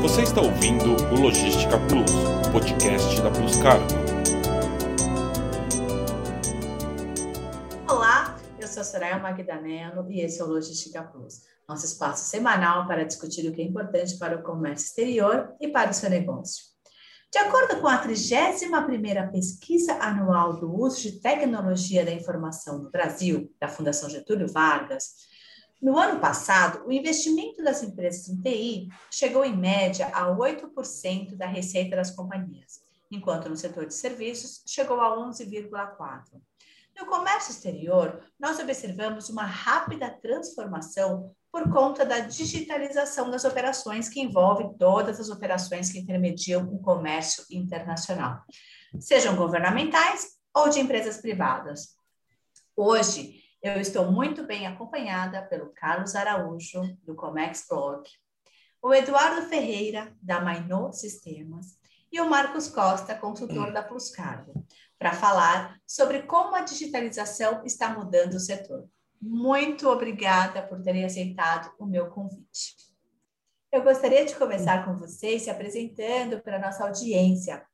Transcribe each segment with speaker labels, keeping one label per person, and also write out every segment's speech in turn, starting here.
Speaker 1: Você está ouvindo o Logística Plus, podcast da Plus Cargo.
Speaker 2: Olá, eu sou Soraya Magdanello e esse é o Logística Plus, nosso espaço semanal para discutir o que é importante para o comércio exterior e para o seu negócio. De acordo com a 31ª pesquisa anual do uso de tecnologia da informação no Brasil, da Fundação Getúlio Vargas, no ano passado, o investimento das empresas em TI chegou em média a 8% da receita das companhias, enquanto no setor de serviços chegou a 11,4%. No comércio exterior, nós observamos uma rápida transformação por conta da digitalização das operações que envolve todas as operações que intermediam o comércio internacional, sejam governamentais ou de empresas privadas. Hoje, eu estou muito bem acompanhada pelo Carlos Araújo, do Comex Blog, o Eduardo Ferreira, da Mainô Sistemas, e o Marcos Costa, consultor da Plus Cargo, para falar sobre como a digitalização está mudando o setor. Muito obrigada por terem aceitado o meu convite. Eu gostaria de começar com vocês se apresentando para a nossa audiência,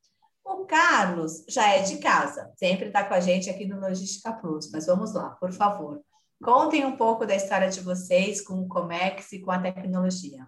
Speaker 2: o Carlos já é de casa, sempre está com a gente aqui no Logística Plus, mas vamos lá, por favor. Contem um pouco da história de vocês com o Comex e com a tecnologia.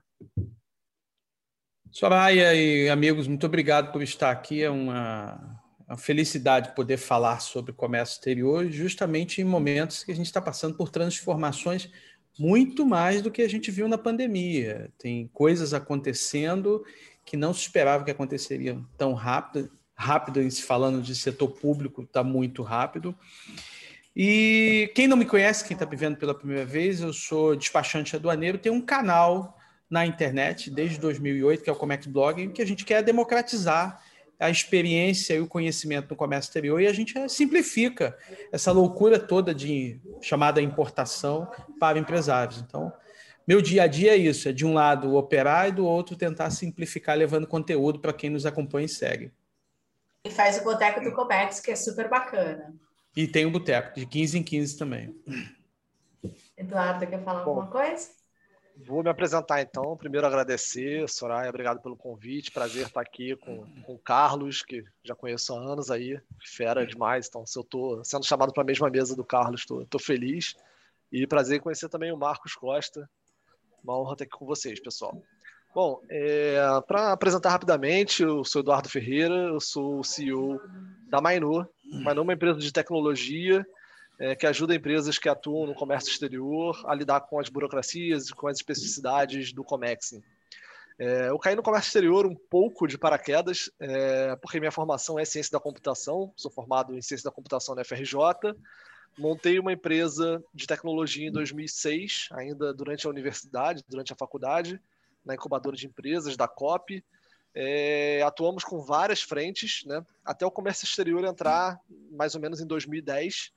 Speaker 3: Soraya e amigos, muito obrigado por estar aqui. É uma, uma felicidade poder falar sobre comércio exterior, justamente em momentos que a gente está passando por transformações muito mais do que a gente viu na pandemia. Tem coisas acontecendo que não se esperava que aconteceriam tão rápido, rápido em se falando de setor público, está muito rápido. E quem não me conhece, quem está me vendo pela primeira vez, eu sou despachante aduaneiro, tenho um canal na internet desde 2008, que é o Comex Blog, em que a gente quer democratizar a experiência e o conhecimento no comércio exterior e a gente simplifica essa loucura toda de chamada importação para empresários. Então, meu dia a dia é isso: é de um lado operar e do outro tentar simplificar, levando conteúdo para quem nos acompanha e segue.
Speaker 2: E faz o Boteco do Comex, que é super bacana.
Speaker 3: E tem o Boteco, de 15 em 15 também.
Speaker 2: Eduardo, quer falar Bom, alguma coisa?
Speaker 4: Vou me apresentar então. Primeiro agradecer, Soraya, obrigado pelo convite. Prazer estar aqui com, com o Carlos, que já conheço há anos aí, fera demais. Então, se eu estou sendo chamado para a mesma mesa do Carlos, estou feliz. E prazer em conhecer também o Marcos Costa. Uma honra estar aqui com vocês, pessoal. Bom, é, para apresentar rapidamente, eu sou Eduardo Ferreira, eu sou o CEO da Mainô. Mainô é uma empresa de tecnologia é, que ajuda empresas que atuam no comércio exterior a lidar com as burocracias e com as especificidades do Comexing. É, eu caí no comércio exterior um pouco de paraquedas, é, porque minha formação é ciência da computação, sou formado em ciência da computação na FRJ, montei uma empresa de tecnologia em 2006, ainda durante a universidade, durante a faculdade, na incubadora de empresas da COP. É, atuamos com várias frentes, né? até o comércio exterior entrar mais ou menos em 2010,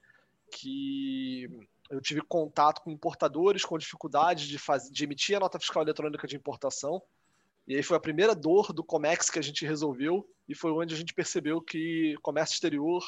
Speaker 4: que eu tive contato com importadores com dificuldade de, de emitir a nota fiscal eletrônica de importação. E aí foi a primeira dor do Comex que a gente resolveu e foi onde a gente percebeu que comércio exterior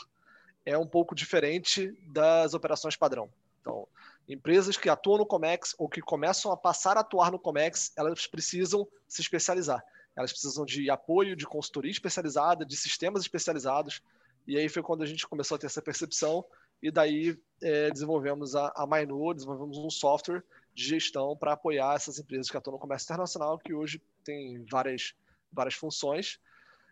Speaker 4: é um pouco diferente das operações padrão. Então, Empresas que atuam no Comex ou que começam a passar a atuar no Comex, elas precisam se especializar. Elas precisam de apoio, de consultoria especializada, de sistemas especializados. E aí foi quando a gente começou a ter essa percepção e daí é, desenvolvemos a, a Mainô, desenvolvemos um software de gestão para apoiar essas empresas que atuam no comércio internacional, que hoje tem várias, várias funções.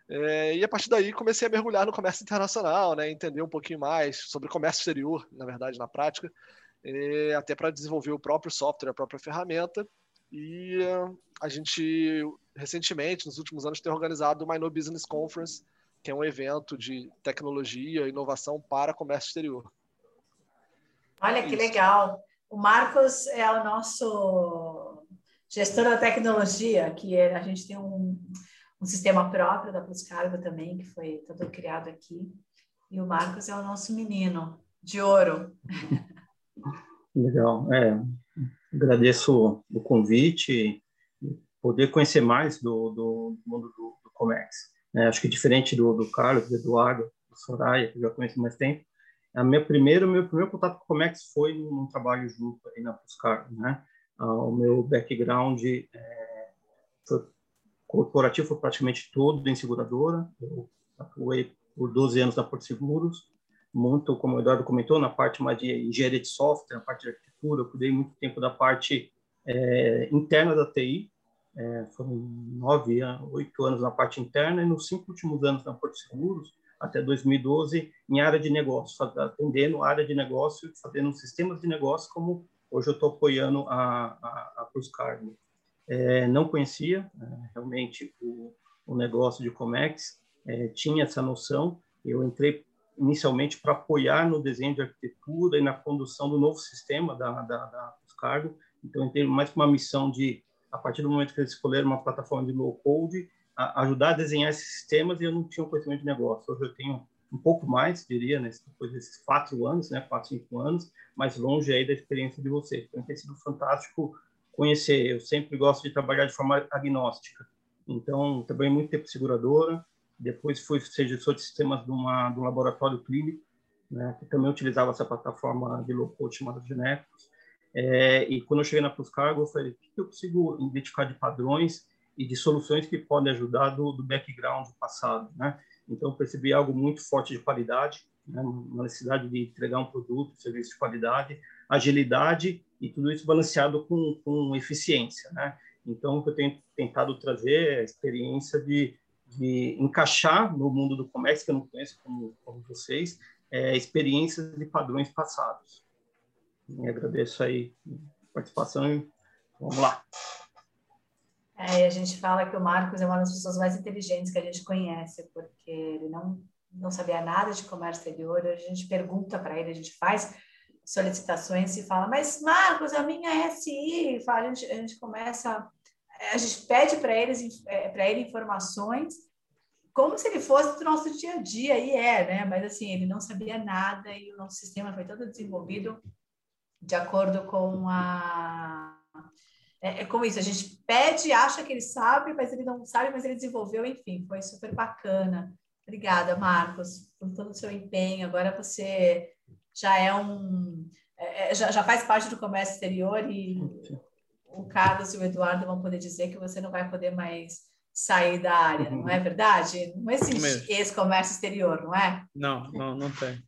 Speaker 4: É, e a partir daí comecei a mergulhar no comércio internacional, né, entender um pouquinho mais sobre comércio exterior, na verdade, na prática, é, até para desenvolver o próprio software, a própria ferramenta. E a gente, recentemente, nos últimos anos, tem organizado o My No Business Conference, que é um evento de tecnologia e inovação para comércio exterior.
Speaker 2: Olha que Isso. legal. O Marcos é o nosso gestor da tecnologia, que é, a gente tem um, um sistema próprio da Pluscargo também, que foi todo criado aqui. E o Marcos é o nosso menino de ouro.
Speaker 5: Legal. É, agradeço o convite, poder conhecer mais do, do mundo do, do Comex. É, acho que diferente do, do Carlos, do Eduardo, do Soraya, que eu já conheço mais tempo, a minha primeira, meu primeiro contato com o Comex foi num trabalho junto aí na Puscar, né? Ah, o meu background é, foi corporativo foi praticamente todo em seguradora. Eu atuei por 12 anos na Porto Seguros, muito, como o Eduardo comentou, na parte mais de engenharia de software, na parte de arquitetura. Eu cuidei muito tempo da parte é, interna da TI. É, foram nove, oito anos na parte interna e nos cinco últimos anos na Porto Seguros, até 2012, em área de negócio, atendendo área de negócio, fazendo sistemas de negócio, como hoje eu estou apoiando a, a, a Cruz. É, não conhecia é, realmente o, o, negócio de Comex, é, tinha essa noção. Eu entrei inicialmente para apoiar no desenho de arquitetura e na condução do novo sistema da, da, da Cargo. Então, entrei mais uma missão de, a partir do momento que eles escolheram uma plataforma de low-code, ajudar a desenhar esses sistemas e eu não tinha um conhecimento de negócio. Hoje eu tenho um pouco mais, diria, né, depois desses quatro anos, né, quatro, cinco anos, mais longe aí da experiência de vocês. Então, tem sido fantástico conhecer. Eu sempre gosto de trabalhar de forma agnóstica. Então, trabalhei muito tempo seguradora, depois fui ser gestor de sistemas de, uma, de um laboratório clínico, né, que também utilizava essa plataforma de low-code chamada Genéticos. É, e quando eu cheguei na Plus Cargo, eu falei, o que eu consigo identificar de padrões e de soluções que podem ajudar do, do background do passado, né? Então, eu percebi algo muito forte de qualidade, né? uma necessidade de entregar um produto, serviço de qualidade, agilidade e tudo isso balanceado com, com eficiência, né? Então, eu tenho tentado trazer a experiência de, de encaixar no mundo do comércio, que eu não conheço como, como vocês, é, experiências de padrões passados. E agradeço aí a participação e vamos lá.
Speaker 2: É, a gente fala que o Marcos é uma das pessoas mais inteligentes que a gente conhece, porque ele não, não sabia nada de comércio exterior, a gente pergunta para ele, a gente faz solicitações e fala, mas Marcos, a minha é SI, fala, a, gente, a gente começa, a gente pede para eles é, para ele informações como se ele fosse do nosso dia a dia, e é, né? Mas assim, ele não sabia nada e o nosso sistema foi todo desenvolvido de acordo com a é, é, como isso, a gente pede, acha que ele sabe, mas ele não sabe, mas ele desenvolveu, enfim, foi super bacana. Obrigada, Marcos, por todo o seu empenho. Agora você já é um. É, é já, já faz parte do comércio exterior e o Carlos e o Eduardo vão poder dizer que você não vai poder mais sair da área, não é verdade? Não existe esse comércio exterior, não é?
Speaker 3: Não, não, não tem.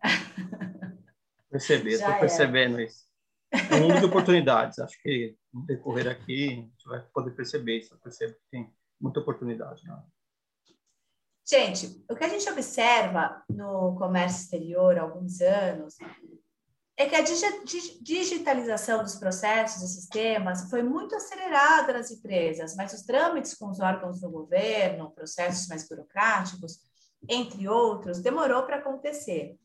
Speaker 5: Perceber, estou percebendo isso. É um mundo de oportunidades. Acho que no decorrer aqui a gente vai poder perceber isso. Eu percebo que tem muita oportunidade. Né?
Speaker 2: Gente, o que a gente observa no comércio exterior há alguns anos é que a digitalização dos processos e sistemas foi muito acelerada nas empresas, mas os trâmites com os órgãos do governo, processos mais burocráticos, entre outros, demorou para acontecer.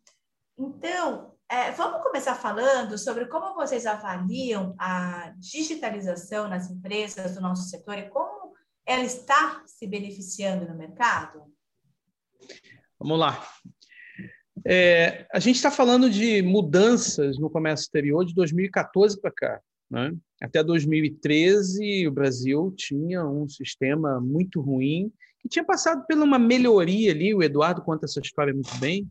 Speaker 2: Então, é, vamos começar falando sobre como vocês avaliam a digitalização nas empresas do nosso setor e como ela está se beneficiando no mercado?
Speaker 3: Vamos lá. É, a gente está falando de mudanças no comércio exterior de 2014 para cá. Né? Até 2013, o Brasil tinha um sistema muito ruim, que tinha passado por uma melhoria ali. O Eduardo conta essa história muito bem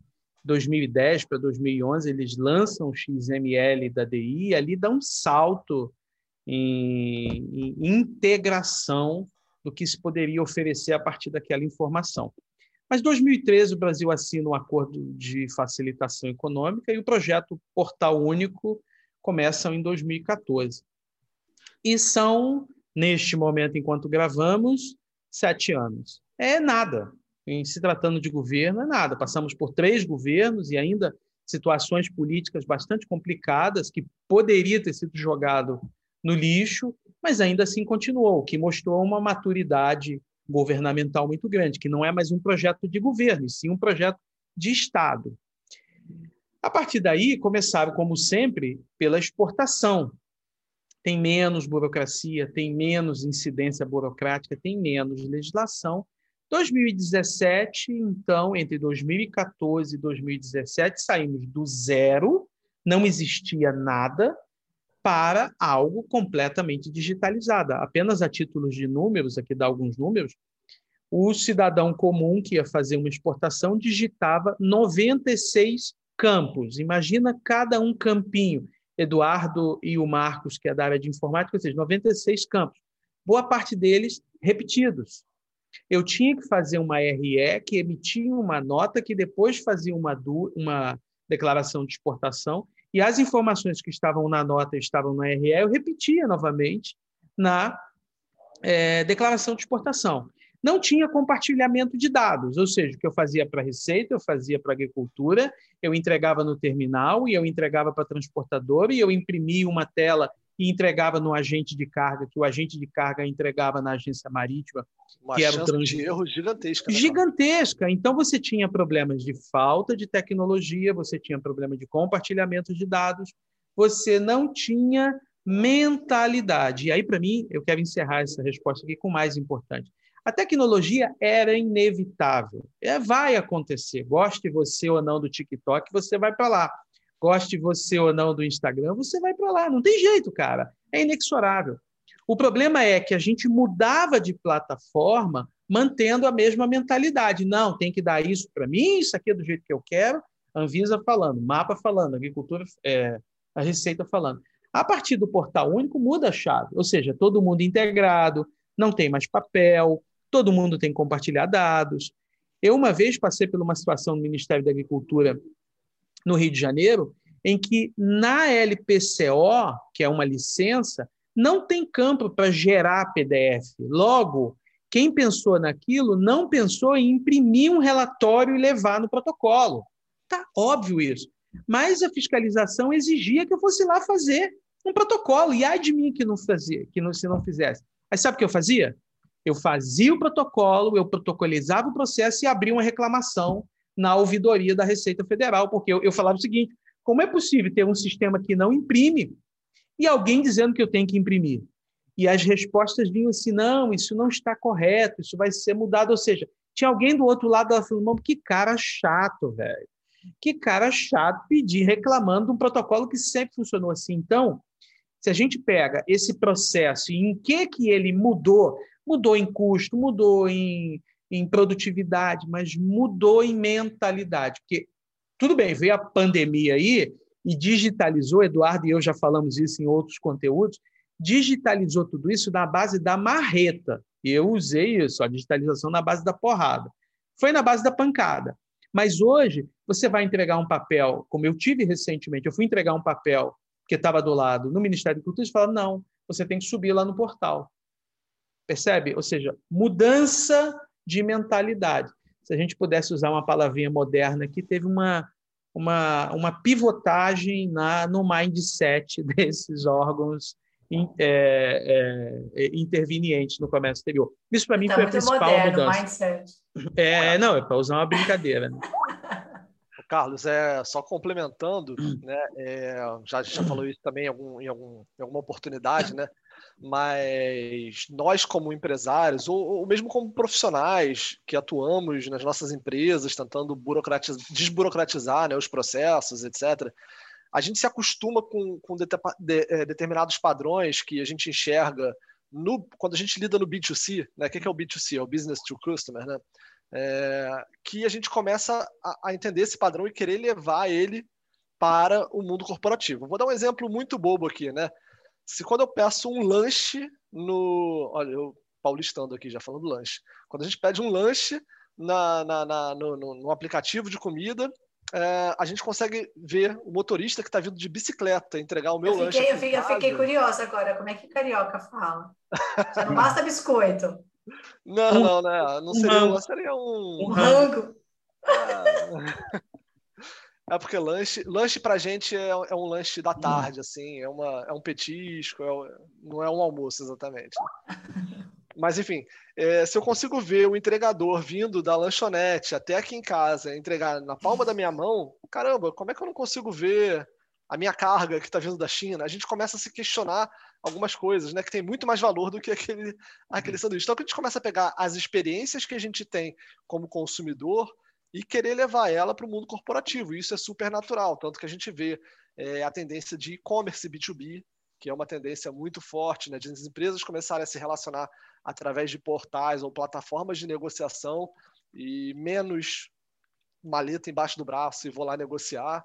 Speaker 3: 2010 para 2011, eles lançam o XML da DI e ali dá um salto em, em integração do que se poderia oferecer a partir daquela informação. Mas em 2013 o Brasil assina um acordo de facilitação econômica e o projeto Portal Único começa em 2014. E são, neste momento, enquanto gravamos, sete anos. É nada em se tratando de governo, é nada. Passamos por três governos e ainda situações políticas bastante complicadas que poderia ter sido jogado no lixo, mas ainda assim continuou, o que mostrou uma maturidade governamental muito grande, que não é mais um projeto de governo, e sim um projeto de Estado. A partir daí, começaram, como sempre, pela exportação. Tem menos burocracia, tem menos incidência burocrática, tem menos legislação, 2017, então, entre 2014 e 2017, saímos do zero, não existia nada, para algo completamente digitalizado. Apenas a títulos de números, aqui dá alguns números, o cidadão comum que ia fazer uma exportação digitava 96 campos. Imagina cada um campinho. Eduardo e o Marcos, que é da área de informática, ou seja, 96 campos. boa parte deles repetidos. Eu tinha que fazer uma RE que emitia uma nota que depois fazia uma, uma declaração de exportação e as informações que estavam na nota estavam na RE eu repetia novamente na é, declaração de exportação. Não tinha compartilhamento de dados, ou seja, o que eu fazia para a Receita, eu fazia para a Agricultura, eu entregava no terminal e eu entregava para a transportadora e eu imprimia uma tela e entregava no agente de carga, que o agente de carga entregava na agência marítima,
Speaker 4: Uma
Speaker 3: que era o trans...
Speaker 4: de erro gigantesca. Né?
Speaker 3: Gigantesca. Então você tinha problemas de falta de tecnologia, você tinha problema de compartilhamento de dados, você não tinha mentalidade. E aí, para mim, eu quero encerrar essa resposta aqui com o mais importante. A tecnologia era inevitável. É, vai acontecer. Goste você ou não do TikTok, você vai para lá goste você ou não do Instagram, você vai para lá. Não tem jeito, cara. É inexorável. O problema é que a gente mudava de plataforma mantendo a mesma mentalidade. Não, tem que dar isso para mim, isso aqui é do jeito que eu quero. Anvisa falando, mapa falando, agricultura, é, a Receita falando. A partir do portal único muda a chave, ou seja, todo mundo integrado, não tem mais papel, todo mundo tem que compartilhar dados. Eu uma vez passei por uma situação no Ministério da Agricultura no Rio de Janeiro, em que na LPCO, que é uma licença, não tem campo para gerar PDF. Logo, quem pensou naquilo não pensou em imprimir um relatório e levar no protocolo. Tá óbvio isso. Mas a fiscalização exigia que eu fosse lá fazer um protocolo. E ai de mim que não fazia, que não, se não fizesse. Aí sabe o que eu fazia? Eu fazia o protocolo, eu protocolizava o processo e abria uma reclamação na ouvidoria da Receita Federal, porque eu, eu falava o seguinte: como é possível ter um sistema que não imprime e alguém dizendo que eu tenho que imprimir? E as respostas vinham assim: não, isso não está correto, isso vai ser mudado. Ou seja, tinha alguém do outro lado da falando: que cara chato, velho. Que cara chato pedir, reclamando de um protocolo que sempre funcionou assim. Então, se a gente pega esse processo e em que, que ele mudou, mudou em custo, mudou em, em produtividade, mas mudou em mentalidade. Porque, tudo bem, veio a pandemia aí e digitalizou, Eduardo e eu já falamos isso em outros conteúdos, digitalizou tudo isso na base da marreta. Eu usei isso, a digitalização na base da porrada. Foi na base da pancada. Mas hoje, você vai entregar um papel, como eu tive recentemente, eu fui entregar um papel que estava do lado no Ministério da Cultura e falaram, não, você tem que subir lá no portal. Percebe? Ou seja, mudança de mentalidade. Se a gente pudesse usar uma palavrinha moderna aqui, teve uma, uma, uma pivotagem na, no mindset desses órgãos in, é, é, intervenientes no comércio exterior. Isso, para mim, tá foi a principal moderno, mudança. Mindset. É, não, é para usar uma brincadeira. Né?
Speaker 4: Carlos, é só complementando, né? É, já a gente já falou isso também em, algum, em, algum, em alguma oportunidade, né? Mas nós como empresários ou, ou, mesmo como profissionais que atuamos nas nossas empresas tentando desburocratizar né, os processos, etc., a gente se acostuma com, com de, de, é, determinados padrões que a gente enxerga no, quando a gente lida no B2C, né? O que é o B2C? É o Business to Customer, né? É, que a gente começa a, a entender esse padrão e querer levar ele para o mundo corporativo. Vou dar um exemplo muito bobo aqui, né? Se quando eu peço um lanche no. Olha, eu paulistando aqui, já falando lanche. Quando a gente pede um lanche na, na, na no, no, no, aplicativo de comida, é, a gente consegue ver o motorista que está vindo de bicicleta entregar o meu
Speaker 2: eu
Speaker 4: fiquei,
Speaker 2: lanche. Eu fiquei, eu fiquei curiosa agora, como é que carioca fala? Já não basta biscoito.
Speaker 4: Não, não, né? Não seria, um, seria um.
Speaker 2: Um rango.
Speaker 4: Ah. É porque lanche, lanche pra gente é, é um lanche da tarde, assim, é, uma, é um petisco, é, não é um almoço exatamente. Mas enfim, é, se eu consigo ver o entregador vindo da lanchonete até aqui em casa, entregar na palma da minha mão, caramba, como é que eu não consigo ver a minha carga que está vindo da China? A gente começa a se questionar algumas coisas, né, que tem muito mais valor do que aquele, aquele sanduíche. Então, a gente começa a pegar as experiências que a gente tem como consumidor e querer levar ela para o mundo corporativo. Isso é super natural, tanto que a gente vê é, a tendência de e-commerce B2B, que é uma tendência muito forte, né, de as empresas começarem a se relacionar através de portais ou plataformas de negociação e menos maleta embaixo do braço e vou lá negociar.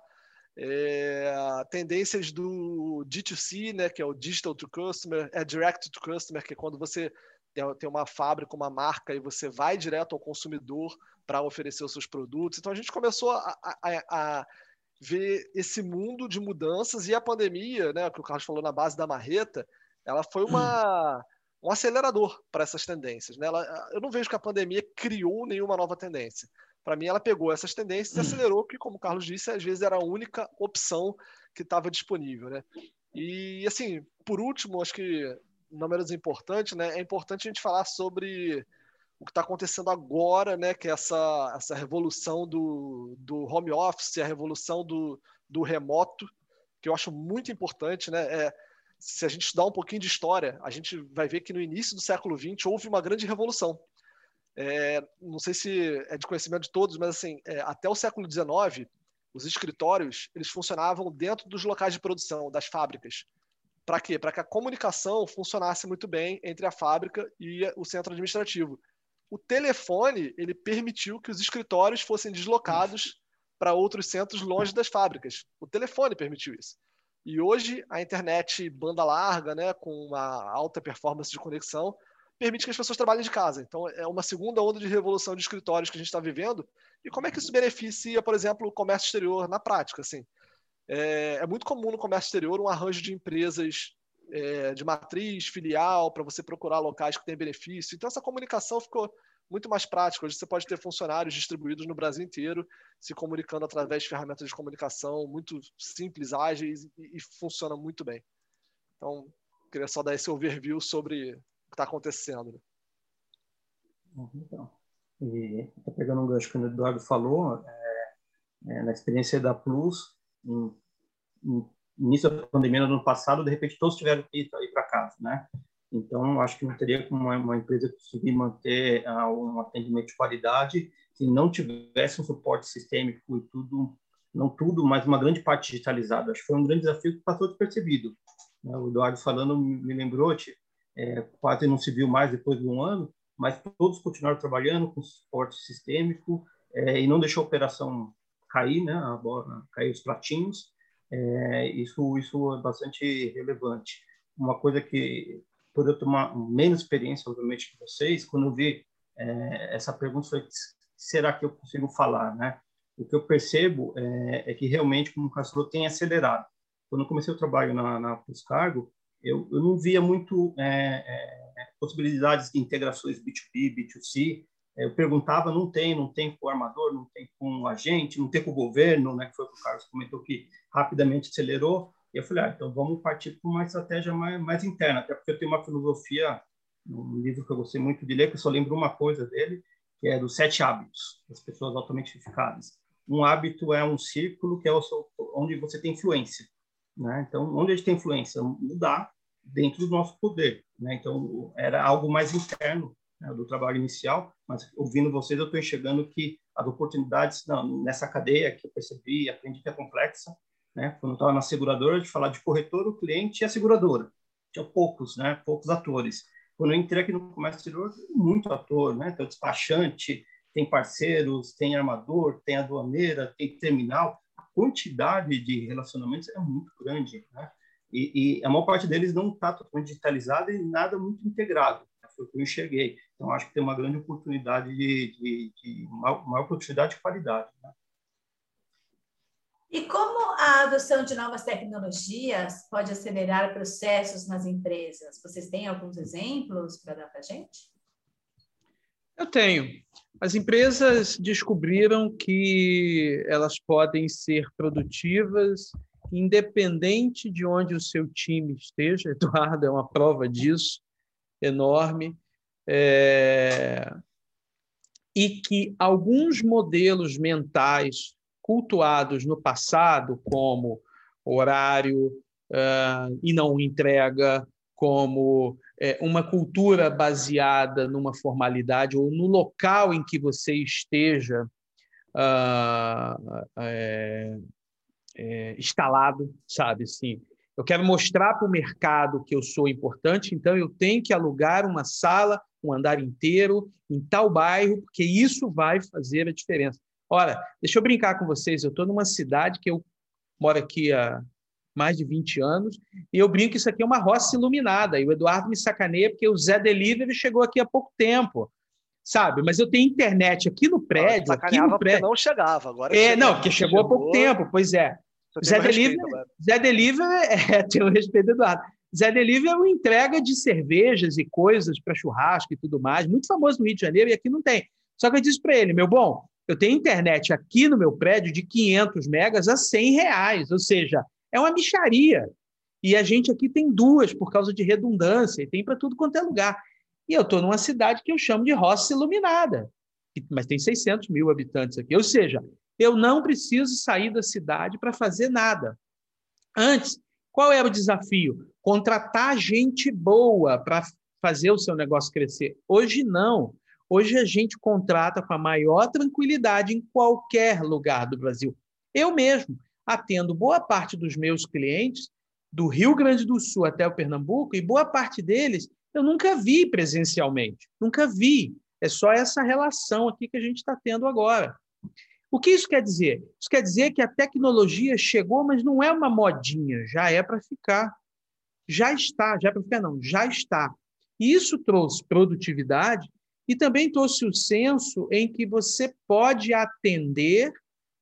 Speaker 4: é, tendências do D2C, né, que é o Digital to Customer, é Direct to Customer, que é quando você tem uma fábrica, uma marca, e você vai direto ao consumidor para oferecer os seus produtos. Então a gente começou a, a, a, ver esse mundo de mudanças e a pandemia, né, que o Carlos falou na base da marreta, ela foi uma, um acelerador para essas tendências. Né? Ela, eu não vejo que a pandemia criou nenhuma nova tendência. Para mim, ela pegou essas tendências e acelerou, que, como o Carlos disse, às vezes era a única opção que estava disponível. Né? E, assim, por último, acho que não menos importante, né, é importante a gente falar sobre o que está acontecendo agora, né, que é essa, essa revolução do, do home office, a revolução do, do remoto, que eu acho muito importante. Né, é, se a gente estudar um pouquinho de história, a gente vai ver que no início do século XX houve uma grande revolução. É, não sei se é de conhecimento de todos, mas assim, é, até o século XIX, os escritórios eles funcionavam dentro dos locais de produção, das fábricas. Para quê? Para que a comunicação funcionasse muito bem entre a fábrica e o centro administrativo o telefone ele permitiu que os escritórios fossem deslocados para outros centros longe das fábricas. O telefone permitiu isso. E hoje a internet banda larga, né, com uma alta performance de conexão, permite que as pessoas trabalhem de casa. Então é uma segunda onda de revolução de escritórios que a gente está vivendo. E como é que isso beneficia, por exemplo, o comércio exterior na prática? Assim, é, é muito comum no comércio exterior um arranjo de empresas é, de matriz, filial, para você procurar locais que têm benefício. Então, essa comunicação ficou muito mais prática. Hoje você pode ter funcionários distribuídos no Brasil inteiro, se comunicando através de ferramentas de comunicação muito simples, ágeis e, e funciona muito bem. Então, queria só dar esse overview sobre o que está acontecendo. Né?
Speaker 5: Então, e pegando um gancho que o Eduardo falou, é, é, na experiência da Plus, em início da pandemia no ano passado, de repente todos tiveram que ir para casa, né? Então, acho que não teria como uma, empresa conseguir manter uh, um atendimento de qualidade se não tivesse um suporte sistêmico e tudo, não tudo, mas uma grande parte digitalizada. Acho que foi um grande desafio que passou despercebido. Né? O Eduardo falando me lembrou, é, quase não se viu mais depois de um ano, mas todos continuaram trabalhando com suporte sistêmico é, e não deixou a operação cair, né? A bola, cair os pratinhos. É, isso, isso é bastante relevante. Uma coisa que, por eu tomar menos experiência, obviamente, que vocês, quando eu vi é, essa pergunta, foi: será que eu consigo falar, né? O que eu percebo é, é que realmente, como o Castro tem acelerado. Quando eu comecei o trabalho na, na Puscargo, eu, eu não via muito é, é, possibilidades de integrações B2B, B2C, eu perguntava, não tem, não tem com o armador, não tem com o agente, não tem com o governo, né, que foi o que o Carlos comentou que rapidamente acelerou. E eu falei, ah, então vamos partir para uma estratégia mais, mais interna, até porque eu tenho uma filosofia, um livro que eu gostei muito de ler, que eu só lembro uma coisa dele, que é dos sete hábitos das pessoas altamente eficazes. Um hábito é um círculo que é onde você tem influência. Né? Então, onde a gente tem influência? Mudar dentro do nosso poder. Né? Então, era algo mais interno né, do trabalho inicial, mas ouvindo vocês eu estou enxergando que as oportunidades não, nessa cadeia que eu percebi, aprendi que é complexa, né? Quando eu estava na seguradora, de falar de corretor, o cliente e a seguradora. Tinha poucos, né? Poucos atores. Quando eu entrei aqui no comércio exterior, muito ator, né? Tem o despachante, tem parceiros, tem armador, tem aduaneira, tem terminal. A quantidade de relacionamentos é muito grande, né? E, e a maior parte deles não está totalmente digitalizada e nada muito integrado foi o que eu enxerguei. Então, acho que tem uma grande oportunidade de, de, de uma, uma, oportunidade de qualidade. Né?
Speaker 2: E como a adoção de novas tecnologias pode acelerar processos nas empresas? Vocês têm alguns exemplos para dar para a gente?
Speaker 3: Eu tenho. As empresas descobriram que elas podem ser produtivas independente de onde o seu time esteja. Eduardo é uma prova disso enorme, é, e que alguns modelos mentais cultuados no passado, como horário uh, e não entrega, como é, uma cultura baseada numa formalidade ou no local em que você esteja uh, é, é, instalado, sabe? Assim, eu quero mostrar para o mercado que eu sou importante, então eu tenho que alugar uma sala, um andar inteiro em tal bairro, porque isso vai fazer a diferença. Ora, deixa eu brincar com vocês, eu estou numa cidade que eu moro aqui há mais de 20 anos, e eu brinco que isso aqui é uma roça iluminada, e o Eduardo me sacaneia porque o Zé Delivery chegou aqui há pouco tempo, sabe? Mas eu tenho internet aqui no prédio, aqui no prédio.
Speaker 4: não chegava, agora
Speaker 3: É, não, porque chegou, chegou há pouco tempo, pois é. Zé Delivery, Zé Delivery é, tem o respeito do Eduardo. Zé Delivery é uma entrega de cervejas e coisas para churrasco e tudo mais, muito famoso no Rio de Janeiro e aqui não tem. Só que eu disse para ele, meu bom, eu tenho internet aqui no meu prédio de 500 megas a 100 reais, ou seja, é uma micharia. E a gente aqui tem duas por causa de redundância, e tem para tudo quanto é lugar. E eu estou numa cidade que eu chamo de roça iluminada, mas tem 600 mil habitantes aqui. Ou seja, eu não preciso sair da cidade para fazer nada. Antes, qual era o desafio? Contratar gente boa para fazer o seu negócio crescer. Hoje não. Hoje a gente contrata com a maior tranquilidade em qualquer lugar do Brasil. Eu mesmo atendo boa parte dos meus clientes do Rio Grande do Sul até o Pernambuco e boa parte deles eu nunca vi presencialmente, nunca vi. É só essa relação aqui que a gente está tendo agora. O que isso quer dizer? Isso quer dizer que a tecnologia chegou, mas não é uma modinha, já é para ficar. Já está, já é para ficar, não, já está. E isso trouxe produtividade e também trouxe o senso em que você pode atender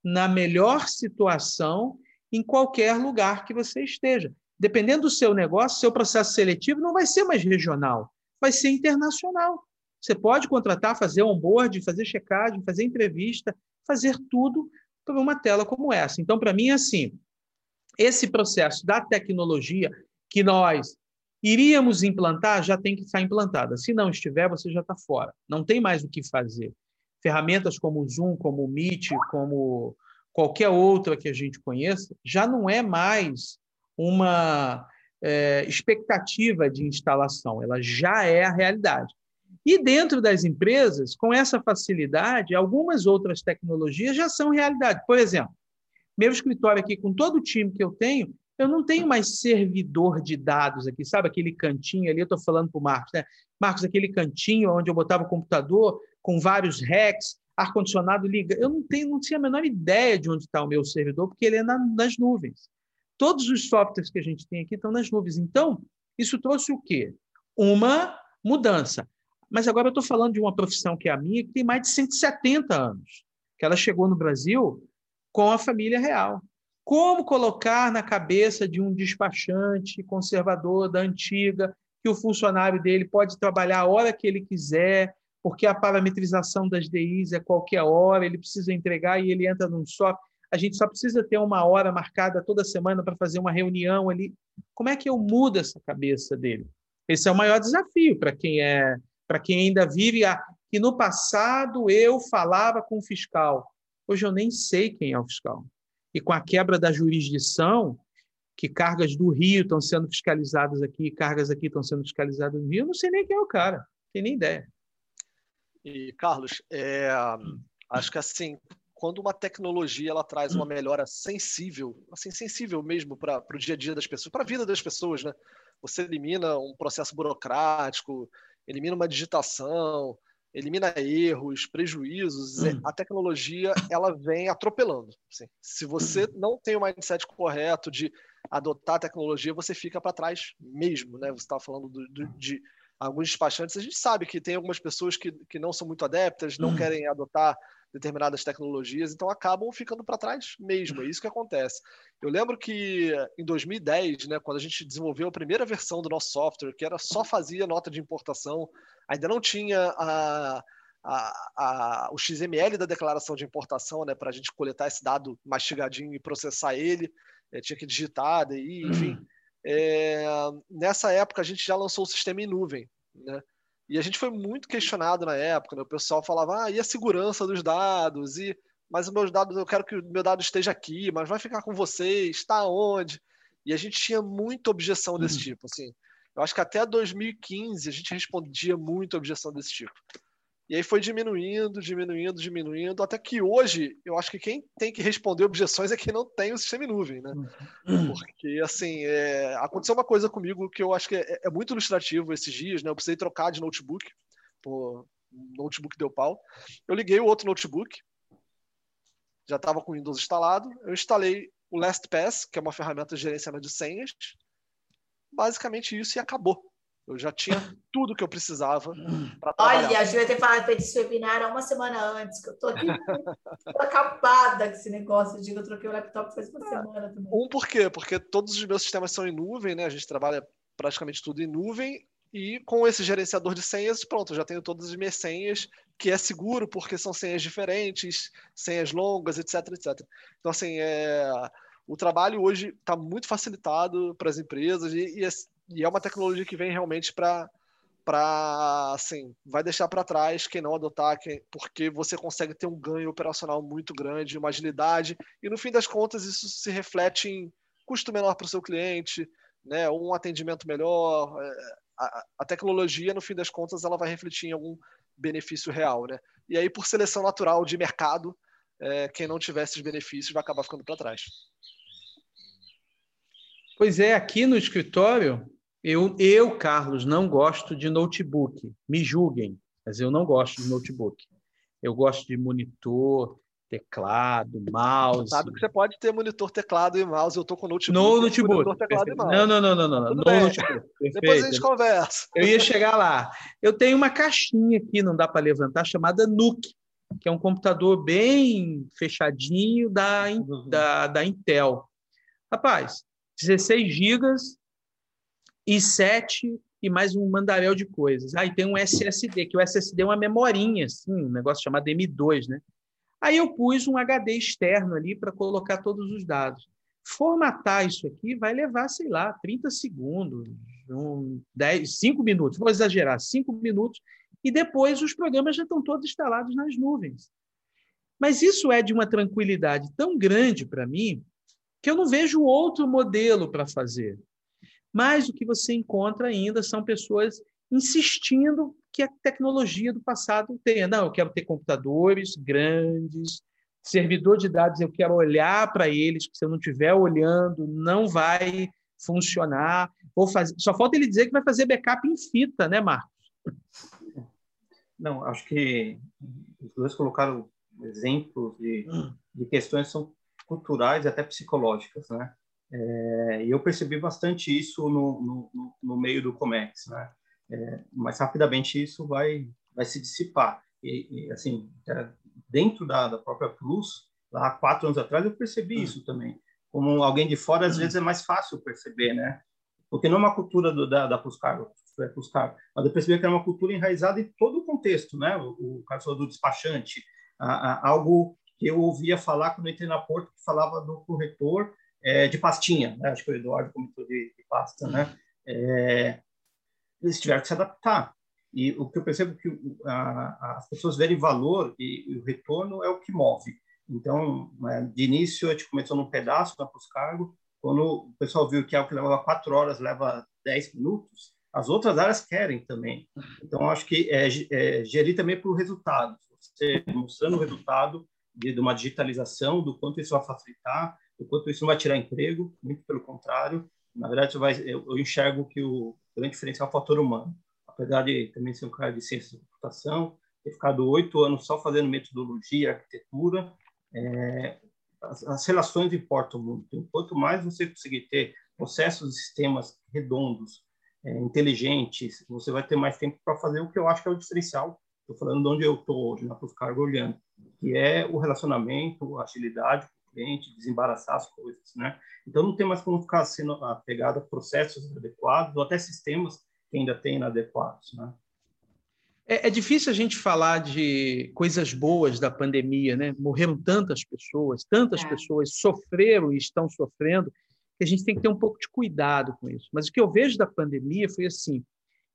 Speaker 3: na melhor situação em qualquer lugar que você esteja. Dependendo do seu negócio, seu processo seletivo não vai ser mais regional, vai ser internacional. Você pode contratar, fazer onboard, fazer checagem, fazer entrevista, fazer tudo por uma tela como essa. Então, para mim, é assim, esse processo da tecnologia que nós iríamos implantar já tem que estar implantada. Se não estiver, você já está fora. Não tem mais o que fazer. Ferramentas como o Zoom, como o Meet, como qualquer outra que a gente conheça, já não é mais uma é, expectativa de instalação, ela já é a realidade. E dentro das empresas, com essa facilidade, algumas outras tecnologias já são realidade. Por exemplo, meu escritório aqui, com todo o time que eu tenho, eu não tenho mais servidor de dados aqui, sabe aquele cantinho ali? Eu estou falando para o Marcos, né? Marcos, aquele cantinho onde eu botava o computador com vários racks, ar-condicionado liga. Eu não tenho, não tinha a menor ideia de onde está o meu servidor, porque ele é na, nas nuvens. Todos os softwares que a gente tem aqui estão nas nuvens. Então, isso trouxe o quê? Uma mudança. Mas agora eu estou falando de uma profissão que é a minha, que tem mais de 170 anos, que ela chegou no Brasil com a família real. Como colocar na cabeça de um despachante conservador da antiga que o funcionário dele pode trabalhar a hora que ele quiser, porque a parametrização das DIs é qualquer hora, ele precisa entregar e ele entra num software. A gente só precisa ter uma hora marcada toda semana para fazer uma reunião ali. Como é que eu mudo essa cabeça dele? Esse é o maior desafio para quem é para quem ainda vive a que no passado eu falava com o fiscal. Hoje eu nem sei quem é o fiscal. E com a quebra da jurisdição, que cargas do Rio estão sendo fiscalizadas aqui, cargas aqui estão sendo fiscalizadas no Rio, eu não sei nem quem é o cara, não tenho nem ideia.
Speaker 4: E, Carlos, é, acho que assim, quando uma tecnologia ela traz uma melhora sensível, assim, sensível mesmo para o dia a dia das pessoas, para a vida das pessoas, né? Você elimina um processo burocrático, elimina uma digitação, elimina erros, prejuízos. Hum. A tecnologia ela vem atropelando. Assim. Se você hum. não tem o mindset correto de adotar a tecnologia, você fica para trás mesmo. Né? Você estava falando do, do, de alguns despachantes. A gente sabe que tem algumas pessoas que, que não são muito adeptas, não hum. querem adotar determinadas tecnologias, então acabam ficando para trás mesmo. É isso que acontece. Eu lembro que em 2010, né, quando a gente desenvolveu a primeira versão do nosso software, que era só fazia nota de importação, ainda não tinha a, a, a, o XML da declaração de importação, né, para a gente coletar esse dado mastigadinho e processar ele, é, tinha que digitar, daí, enfim. Uhum. É, nessa época a gente já lançou o sistema em nuvem, né? E a gente foi muito questionado na época, né? o pessoal falava, ah, e a segurança dos dados? E, mas os meus dados, eu quero que o meu dado esteja aqui, mas vai ficar com vocês, está onde? E a gente tinha muita objeção desse uhum. tipo, assim. Eu acho que até 2015 a gente respondia muito objeção desse tipo. E aí foi diminuindo, diminuindo, diminuindo, até que hoje eu acho que quem tem que responder objeções é quem não tem o sistema em nuvem, né? Uhum. Porque, assim, é... aconteceu uma coisa comigo que eu acho que é, é, muito ilustrativo esses dias, né? Eu precisei trocar de notebook, o notebook deu pau. Eu liguei o outro notebook, já estava com o Windows instalado, eu instalei o LastPass, que é uma ferramenta de gerenciamento de senhas. Basicamente isso e acabou. Eu já tinha tudo que eu precisava
Speaker 2: para trabalhar. Olha, a Ju ia ter falado feito esse webinar uma semana antes, que eu tô aqui tô acabada com esse negócio. de que eu troquei o laptop faz uma é. semana também.
Speaker 4: Um por quê? Porque todos os meus sistemas são em nuvem, né? A gente trabalha praticamente tudo em nuvem e com esse gerenciador de senhas, pronto, eu já tenho todas as minhas senhas, que é seguro porque são senhas diferentes, senhas longas, etc, etc. Então, assim, é... o trabalho hoje está muito facilitado para as empresas e, e, e, é uma tecnologia que vem realmente para para assim, vai deixar para trás quem não adotar, quem, porque você consegue ter um ganho operacional muito grande, uma agilidade, e no fim das contas isso se reflete em custo menor para o seu cliente, né, um atendimento melhor, é, a, a, tecnologia, no fim das contas, ela vai refletir em algum benefício real, né? E aí, por seleção natural de mercado, é, quem não tiver esses benefícios vai acabar ficando para trás.
Speaker 3: Pois é, aqui no escritório, eu, eu, Carlos, não gosto de notebook. Me julguem, mas eu não gosto de notebook. Eu gosto de monitor, teclado, mouse.
Speaker 4: Sabe que você pode ter monitor, teclado e mouse. Eu tô com notebook.
Speaker 3: No notebook. Monitor, teclado e mouse. Não, não, não, não, não. no bem. notebook.
Speaker 4: Depois a gente conversa.
Speaker 3: Eu ia chegar lá. Eu tenho uma caixinha aqui, não dá para levantar, chamada NUC, que é um computador bem fechadinho da, uhum. da, da Intel. Rapaz, 16 gigas e 7 e mais um mandaréu de coisas. Aí ah, tem um SSD, que o SSD é uma memorinha, assim, um negócio chamado M2, né? Aí eu pus um HD externo ali para colocar todos os dados. Formatar isso aqui vai levar, sei lá, 30 segundos, um, 10, 5 minutos, vou exagerar, 5 minutos, e depois os programas já estão todos instalados nas nuvens. Mas isso é de uma tranquilidade tão grande para mim que eu não vejo outro modelo para fazer. Mas o que você encontra ainda são pessoas insistindo que a tecnologia do passado tenha. Não, eu quero ter computadores grandes, servidor de dados, eu quero olhar para eles, que se eu não estiver olhando, não vai funcionar. Vou fazer... Só falta ele dizer que vai fazer backup em fita, né, Marcos?
Speaker 5: Não, acho que os dois colocaram exemplos de, hum. de questões que são culturais e até psicológicas, né? É, e eu percebi bastante isso no, no, no meio do Comex, né? é, mas rapidamente isso vai vai se dissipar. E, e assim, é, dentro da, da própria Plus, lá há quatro anos atrás, eu percebi hum. isso também. Como alguém de fora, às hum. vezes é mais fácil perceber, né? Porque não é uma cultura do, da, da é Pluscar, mas eu percebi que era uma cultura enraizada em todo o contexto, né? O, o falou do despachante, a, a, algo que eu ouvia falar quando eu entrei na Porto, que falava do corretor é, de pastinha, né? Acho que o Eduardo comentou de, de pasta, né? É, eles tiveram que se adaptar. E o que eu percebo é que a, as pessoas verem valor e, e, o retorno é o que move. Então, né, de início, a gente começou num pedaço para os cargos. Quando o pessoal viu que algo que levava quatro horas leva dez minutos, as outras áreas querem também. Então, acho que é, é gerir também por resultados. Você mostrando o resultado de, de uma digitalização, do quanto isso vai facilitar, do quanto isso não vai tirar emprego, muito pelo contrário. Na verdade, vai, eu, eu enxergo que o, grande diferencial é o fator humano. Apesar de também ser um cara de ciência de computação, ter ficado oito anos só fazendo metodologia, arquitetura, é, as, as, relações importam muito. Quanto mais você conseguir ter processos e sistemas redondos, é, inteligentes, você vai ter mais tempo para fazer o que eu acho que é o diferencial. Estou falando de onde eu estou hoje, na Cargo olhando, que é o relacionamento, a agilidade cliente, desembaraçar as coisas, né? Então, não tem mais como ficar sendo apegado a processos adequados ou até sistemas que ainda tem inadequados. Né?
Speaker 3: É, é, difícil a gente falar de coisas boas da pandemia, né? Morreram tantas pessoas, tantas é. pessoas sofreram e estão sofrendo, que a gente tem que ter um pouco de cuidado com isso. Mas o que eu vejo da pandemia foi assim: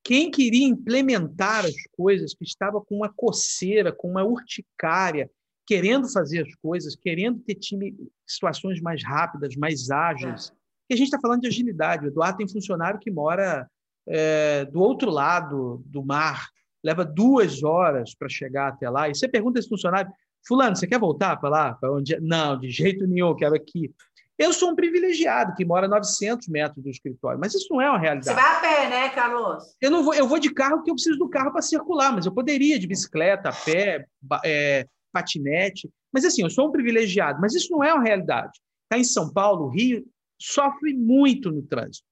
Speaker 3: quem queria implementar as coisas, que estava com uma coceira, com uma urticária, querendo fazer as coisas, querendo ter time, situações mais rápidas, mais ágeis. É. E a gente está falando de agilidade. O Eduardo tem funcionário que mora é, do outro lado do mar, leva duas horas para chegar até lá. E você pergunta esse funcionário, fulano, você quer voltar para lá? Pra onde... Não, de jeito nenhum, quero aqui. Eu sou um privilegiado que mora a 900 metros do escritório, mas isso não é uma realidade. Você
Speaker 2: vai a pé, né, Carlos?
Speaker 3: Eu não vou, eu vou de carro porque eu preciso do carro para circular, mas eu poderia de bicicleta, a pé, é, patinete. Mas assim, eu sou um privilegiado, mas isso não é uma realidade. Está em São Paulo, Rio, sofre muito no trânsito.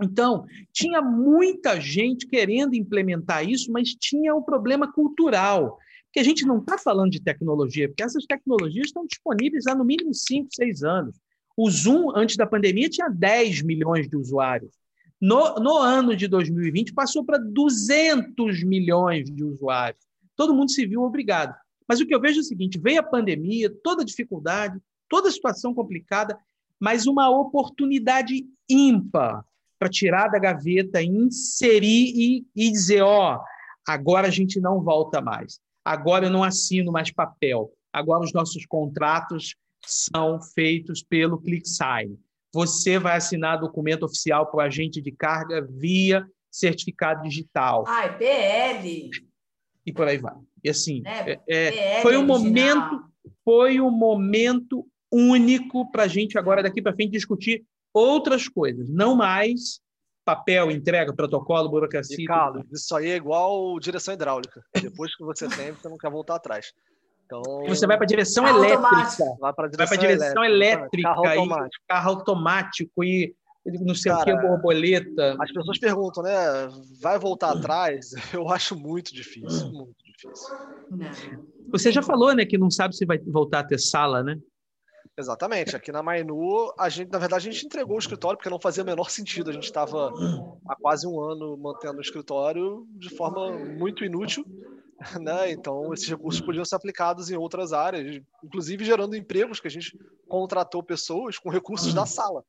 Speaker 3: Então, tinha muita gente querendo implementar isso, mas tinha um problema cultural. Porque a gente não está falando de tecnologia, porque essas tecnologias estão disponíveis há no mínimo 5, 6 anos. O Zoom, antes da pandemia, tinha 10 milhões de usuários. No, no ano de 2020, passou para 200 milhões de usuários. Todo mundo se viu obrigado. Mas o que eu vejo é o seguinte: veio a pandemia, toda a dificuldade, toda a situação complicada, mas uma oportunidade ímpar para tirar da gaveta, inserir e, e dizer: ó, agora a gente não volta mais. Agora eu não assino mais papel. Agora os nossos contratos são feitos pelo ClickSign. Você vai assinar documento oficial para o agente de carga via certificado digital.
Speaker 2: Ah, PL.
Speaker 3: E por aí vai. E assim, é, é, é foi um momento, foi um momento único para a gente agora daqui para frente discutir outras coisas, não mais papel, entrega, protocolo, burocracia.
Speaker 4: E, Carlos, isso aí é igual direção hidráulica. Depois que você tem, você não quer voltar atrás. Então,
Speaker 3: você vai para a direção carro elétrica. Automático.
Speaker 4: Vai para a direção, direção, elétrica. elétrica
Speaker 3: carro, automático. carro automático e não sei Cara, o que, borboleta.
Speaker 4: As pessoas perguntam, né? Vai voltar atrás? Eu acho muito difícil, muito difícil.
Speaker 3: Não. Você já falou, né, que não sabe se vai voltar a ter sala, né?
Speaker 4: Exatamente. Aqui na Mainu, a gente, na verdade, a gente entregou o escritório porque não fazia o menor sentido. A gente estava há quase um ano mantendo o escritório de forma muito inútil, né? Então, esses recursos podiam ser aplicados em outras áreas, inclusive gerando empregos que a gente contratou pessoas com recursos da sala.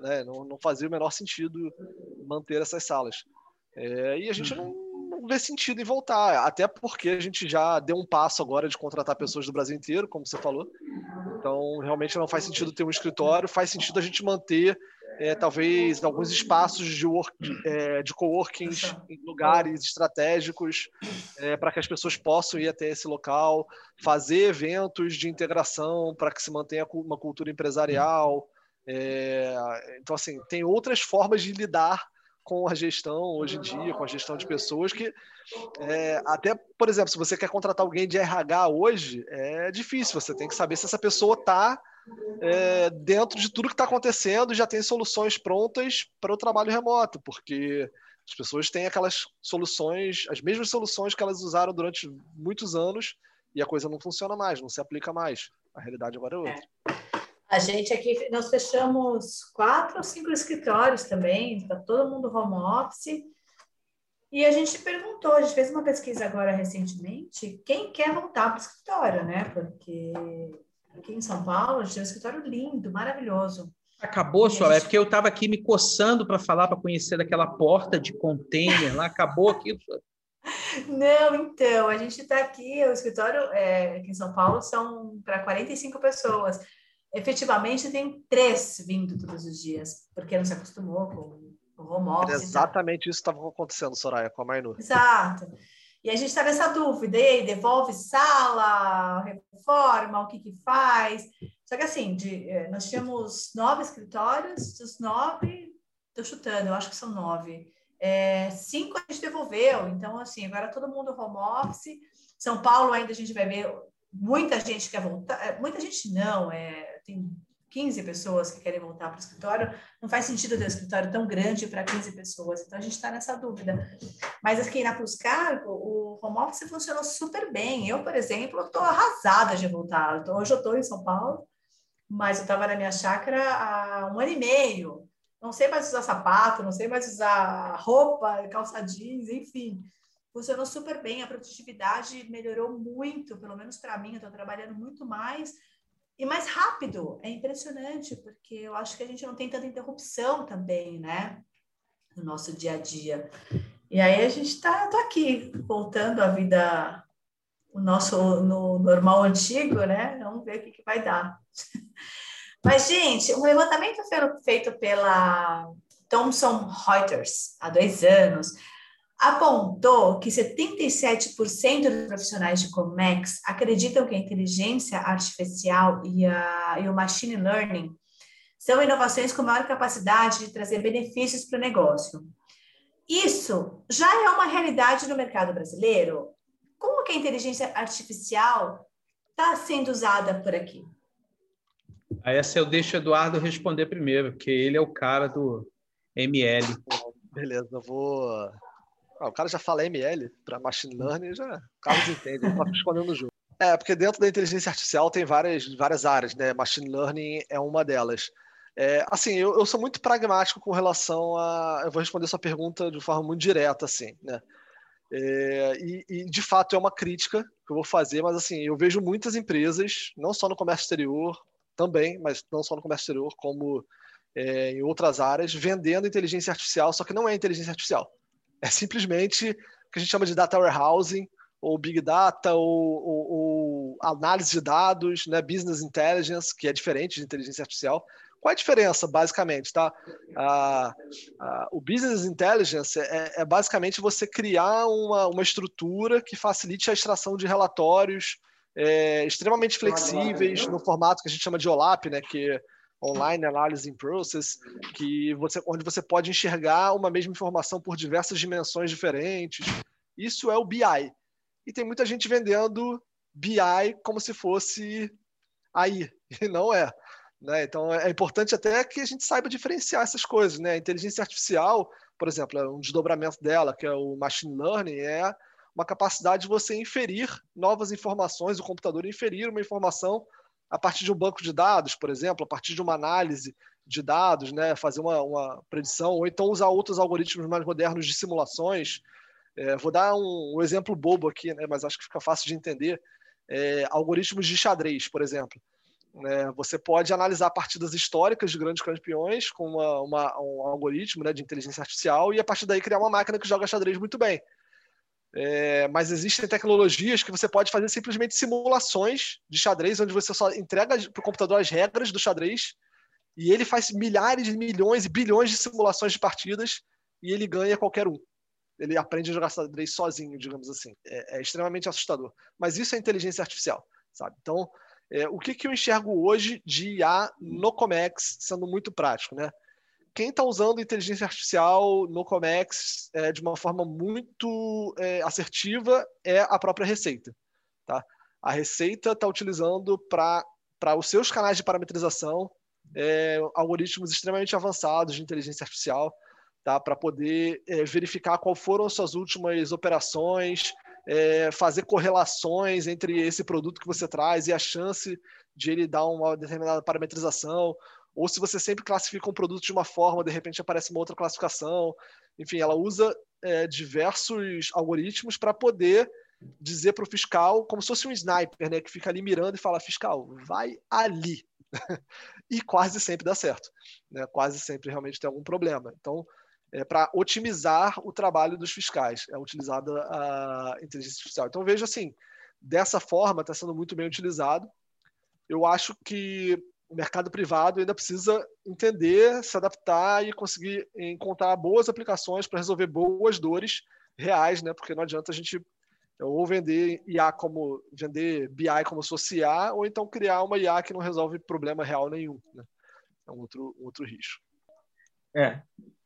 Speaker 4: Né? Não, não fazia o menor sentido manter essas salas. É, e a gente não, não vê sentido em voltar, até porque a gente já deu um passo agora de contratar pessoas do Brasil inteiro, como você falou. Então, realmente não faz sentido ter um escritório, faz sentido a gente manter é, talvez alguns espaços de, work, é, de coworking em lugares estratégicos é, para que as pessoas possam ir até esse local, fazer eventos de integração para que se mantenha uma cultura empresarial. É, então, assim, tem outras formas de lidar com a gestão hoje em dia, com a gestão de pessoas, que é, até, por exemplo, se você quer contratar alguém de RH hoje, é difícil, você tem que saber se essa pessoa está é, dentro de tudo que está acontecendo e já tem soluções prontas para o trabalho remoto, porque as pessoas têm aquelas soluções, as mesmas soluções que elas usaram durante muitos anos e a coisa não funciona mais, não se aplica mais. A realidade agora é outra.
Speaker 2: É. A gente aqui, nós fechamos quatro ou cinco escritórios também, está todo mundo home office. E a gente perguntou, a gente fez uma pesquisa agora recentemente, quem quer voltar para o escritório, né? Porque aqui em São Paulo a gente tem um escritório lindo, maravilhoso.
Speaker 3: Acabou, só gente... é porque eu estava aqui me coçando para falar, para conhecer daquela porta de container lá, acabou aqui.
Speaker 2: Não, então, a gente está aqui, o escritório é, aqui em São Paulo são para 45 pessoas efetivamente tem três vindo todos os dias, porque não se acostumou com o home office.
Speaker 4: Exatamente isso estava acontecendo, Soraya, com a Mainu.
Speaker 2: Exato. E a gente está nessa dúvida, e aí, devolve sala, reforma, o que que faz? Só que assim, de, eh, nós tínhamos nove escritórios, dos nove, estou chutando, eu acho que são nove. É, cinco a gente devolveu, então assim, agora todo mundo home office. São Paulo ainda a gente vai ver muita gente quer voltar, é, muita gente não, é, tem 15 pessoas que querem voltar para o escritório, não faz sentido ter um escritório tão grande para 15 pessoas, então a gente está nessa dúvida. Mas aqui na Plus Cargo, o home office funcionou super bem. Eu, por exemplo, estou arrasada de voltar. Hoje eu estou em São Paulo, mas eu estava na minha chácara há um ano e meio. Não sei mais usar sapato, não sei mais usar roupa, calça jeans, enfim funcionou super bem, a produtividade melhorou muito, pelo menos para mim, eu estou trabalhando muito mais e mais rápido. É impressionante, porque eu acho que a gente não tem tanta interrupção também, né? No nosso dia a dia. E aí a gente está aqui, voltando à vida, o nosso no normal antigo, né? Vamos ver o que, que vai dar. Mas, gente, um levantamento feito pela Thomson Reuters há dois anos apontou que 77% dos profissionais de Comex acreditam que a inteligência artificial e, a, e o machine learning são inovações com maior capacidade de trazer benefícios para o negócio. Isso já é uma realidade no mercado brasileiro? Como que a inteligência artificial está sendo usada por aqui?
Speaker 3: Aí essa eu deixo o Eduardo responder primeiro, porque ele é o cara do ML.
Speaker 4: Beleza, eu vou. Ah, o cara já fala ML para machine learning, já. O Carlos entende, ele tá respondendo o jogo. É, porque dentro da inteligência artificial tem várias, várias áreas, né? Machine learning é uma delas. É, assim, eu, eu, sou muito pragmático com relação a. Eu vou responder sua pergunta de forma muito direta, assim, né? É, e, e, de fato é uma crítica que eu vou fazer, mas assim, eu vejo muitas empresas, não só no comércio exterior, também, mas não só no comércio exterior, como é, em outras áreas, vendendo inteligência artificial, só que não é inteligência artificial. É simplesmente o que a gente chama de data warehousing, ou big data, ou, ou, ou análise de dados, né, business intelligence, que é diferente de inteligência artificial. Qual é a diferença, basicamente? Tá? Ah, ah, o Business Intelligence é, é, basicamente você criar uma, uma estrutura que facilite a extração de relatórios é, extremamente flexíveis no formato que a gente chama de OLAP, né, que Online Analysis Process, que você, onde você pode enxergar uma mesma informação por diversas dimensões diferentes. Isso é o BI. E tem muita gente vendendo BI como se fosse aí, e não é. Né? Então é importante até que a gente saiba diferenciar essas coisas. Né? A inteligência artificial, por exemplo, é um desdobramento dela, que é o machine learning, é uma capacidade de você inferir novas informações, o computador inferir uma informação a partir de um banco de dados, por exemplo, a partir de uma análise de dados, né? fazer uma, uma predição, ou então usar outros algoritmos mais modernos de simulações. É, vou dar um, um, exemplo bobo aqui, né? mas acho que fica fácil de entender. É, algoritmos de xadrez, por exemplo. É, você pode analisar partidas históricas de grandes campeões com uma, uma, um algoritmo né, de inteligência artificial e a partir daí criar uma máquina que joga xadrez muito bem. É, mas existem tecnologias que você pode fazer simplesmente simulações de xadrez, onde você só entrega para o computador as regras do xadrez e ele faz milhares, milhões e bilhões de simulações de partidas e ele ganha qualquer um. Ele aprende a jogar xadrez sozinho, digamos assim. É, é extremamente assustador. Mas isso é inteligência artificial, sabe? Então, é, o que, que eu enxergo hoje de IA no Comex, sendo muito prático, né? Quem está usando inteligência artificial no Comex é, de uma forma muito é, assertiva é a própria Receita. Tá? A Receita está utilizando para os seus canais de parametrização é, algoritmos extremamente avançados de inteligência artificial tá? para poder é, verificar qual foram as suas últimas operações, é, fazer correlações entre esse produto que você traz e a chance de ele dar uma determinada parametrização, ou se você sempre classifica um produto de uma forma, de repente aparece uma outra classificação. Enfim, ela usa é, diversos algoritmos para poder dizer para o fiscal, como se fosse um sniper, né, que fica ali mirando e fala: fiscal, vai ali. e quase sempre dá certo. Né? Quase sempre realmente tem algum problema. Então, é, para otimizar o trabalho dos fiscais. É utilizada a inteligência artificial. Então, vejo assim, dessa forma está sendo muito bem utilizado. Eu acho que o mercado privado ainda precisa entender, se adaptar e conseguir encontrar boas aplicações para resolver boas dores reais, né? Porque não adianta a gente ou vender IA como vender BI como se fosse IA, ou então criar uma IA que não resolve problema real nenhum. Né? É um outro, um outro risco.
Speaker 5: É,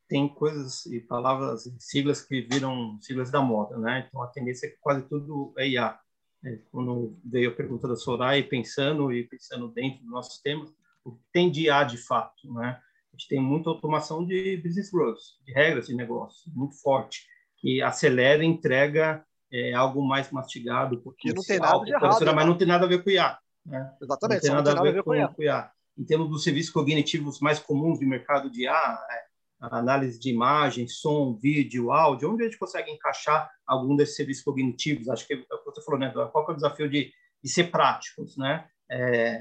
Speaker 5: tem coisas e palavras siglas que viram siglas da moda, né? Então a tendência é que quase tudo é IA. É, quando veio a pergunta da Soraya, pensando e pensando dentro dos nossos temas, o que tem de IA de fato, né? A gente tem muita automação de business rules, de regras de negócio, muito forte, que acelera e entrega é, algo mais mastigado,
Speaker 4: porque não tem nada de errado,
Speaker 5: mas não tem nada a ver com IA. Né?
Speaker 4: Exatamente,
Speaker 5: não tem nada, não tem nada a ver, com, com, IA. com IA. Em termos dos serviços cognitivos mais comuns de mercado de IA, é, análise de imagem, som, vídeo, áudio, onde a gente consegue encaixar algum desses serviços cognitivos? Acho que é o que você falou, né? Qual é o desafio de, de ser práticos, né? É, é,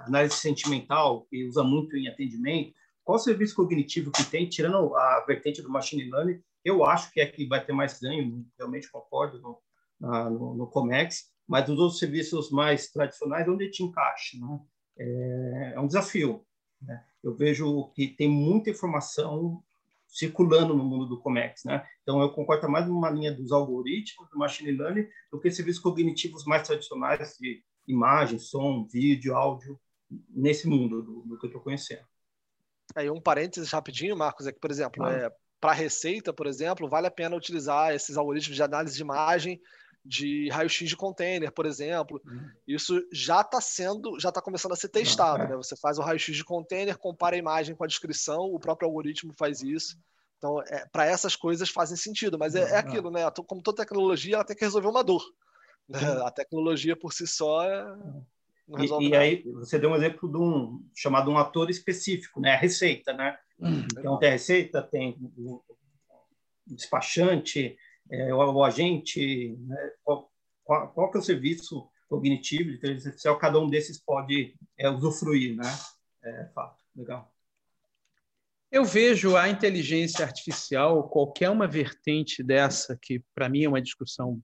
Speaker 5: análise sentimental, que usa muito em atendimento. Qual serviço cognitivo que tem, tirando a vertente do machine learning, eu acho que é que vai ter mais ganho, realmente concordo no, no, no Comex, mas dos outros serviços mais tradicionais, onde te encaixa, né? É, é um desafio. Né? eu vejo que tem muita informação circulando no mundo do Comex, né? Então eu concordo mais numa linha dos algoritmos do machine learning do que serviços cognitivos mais tradicionais de imagem, som, vídeo, áudio nesse mundo do, do que eu estou conhecendo.
Speaker 4: Aí um parênteses rapidinho, Marcos, é que por exemplo, ah. é, para receita, por exemplo, vale a pena utilizar esses algoritmos de análise de imagem de raio-x de container, por exemplo. Uhum. Isso já está sendo, já está começando a ser testado. É. Né? Você faz o raio-x de container, compara a imagem com a descrição, o próprio algoritmo faz isso. Então, é, para essas coisas fazem sentido, mas é, é, aquilo, né? Como toda tecnologia, ela tem que resolver uma dor. Né? A tecnologia por si só é,
Speaker 5: não resolve e, e aí você deu um exemplo de um chamado um ator específico, né? A receita, né? Hum, então tem a receita, tem o despachante, é, o, o, agente, né? qual, qual, que é o serviço cognitivo de inteligência artificial? Cada um desses pode é, usufruir, né? É fato, legal.
Speaker 3: Eu vejo a inteligência artificial, qualquer uma vertente dessa, que para mim é uma discussão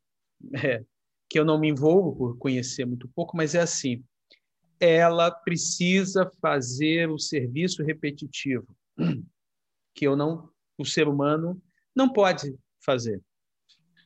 Speaker 3: é, que eu não me envolvo por conhecer muito pouco, mas é assim: ela precisa fazer o serviço repetitivo que eu não, o ser humano não pode fazer.